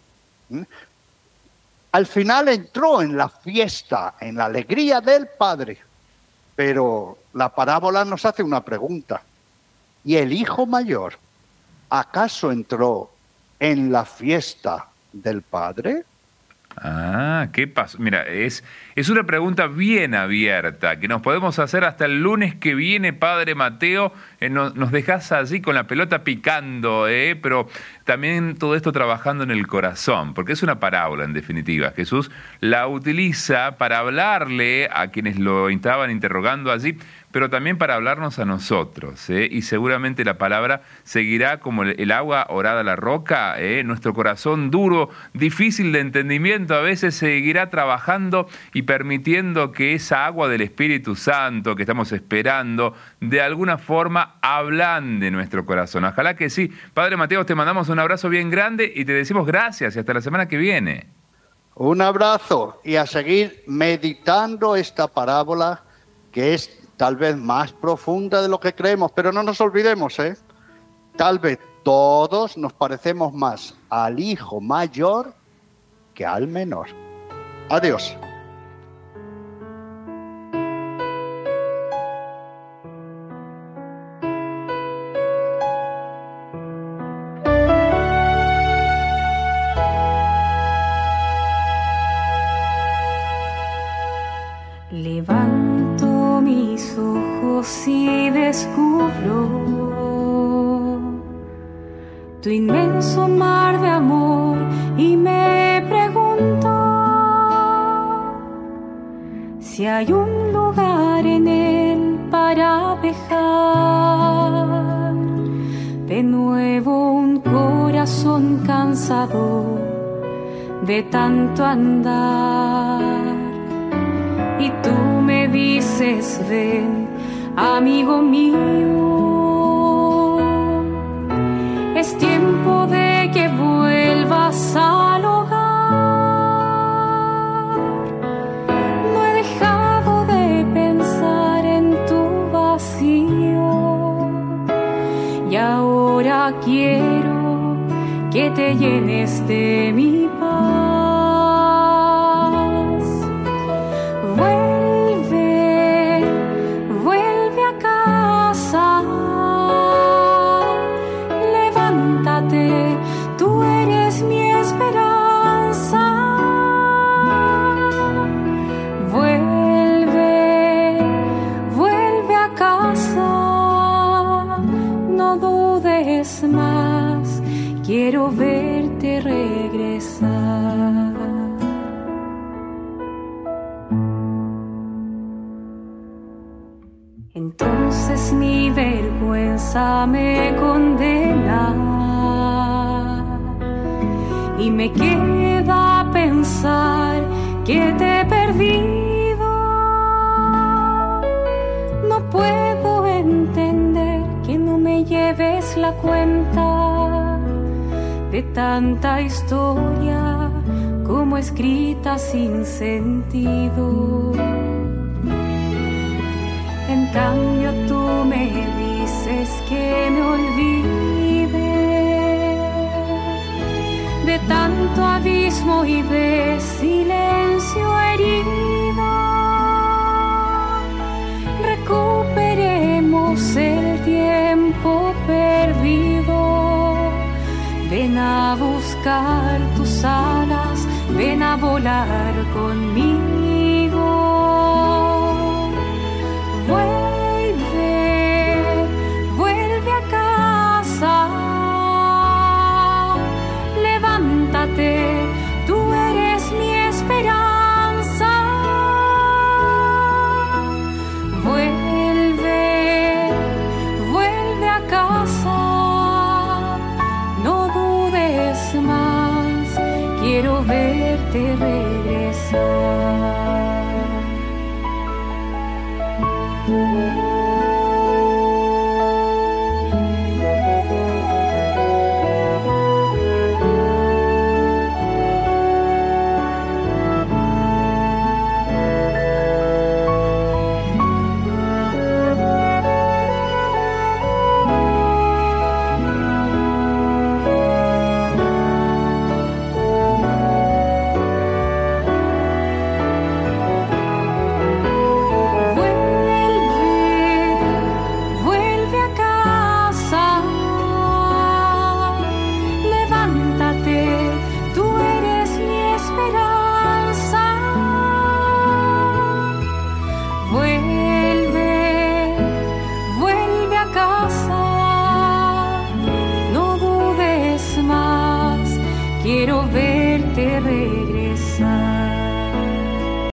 al final entró en la fiesta, en la alegría del Padre, pero la parábola nos hace una pregunta. ¿Y el hijo mayor acaso entró en la fiesta del padre? Ah, ¿qué pasó? Mira, es, es una pregunta bien abierta que nos podemos hacer hasta el lunes que viene, Padre Mateo. Eh, nos, dejas allí con la pelota picando, ¿eh? pero también todo esto trabajando en el corazón, porque es una parábola en definitiva. Jesús la utiliza para hablarle a quienes lo estaban interrogando allí, pero también para hablarnos a nosotros. ¿eh? Y seguramente la palabra seguirá como el, agua orada a la roca, ¿eh? nuestro corazón duro, difícil de entendimiento, a veces seguirá trabajando y permitiendo que esa agua del Espíritu Santo que estamos esperando, de alguna forma ablande nuestro corazón. Ojalá que sí. Padre Mateo, te mandamos un abrazo bien grande y te decimos gracias y hasta la semana que viene. Un abrazo y a seguir meditando esta parábola que es tal vez más profunda de lo que creemos, pero no nos olvidemos, ¿eh? Tal vez todos nos parecemos más al hijo mayor que al menor. Adiós. Si descubro tu inmenso mar de amor y me pregunto si hay un lugar en él para dejar de nuevo un corazón cansado de tanto andar. Y tú me dices, ven amigo mío. Es tiempo de que vuelvas al hogar. No he dejado de pensar en tu vacío. Y ahora quiero que te llenes de me condena y me queda pensar que te he perdido. No puedo entender que no me lleves la cuenta de tanta historia como escrita sin sentido. En cambio tú me que me olvide de tanto abismo y de silencio herido. Recuperemos el tiempo perdido. Ven a buscar tus alas, ven a volar conmigo.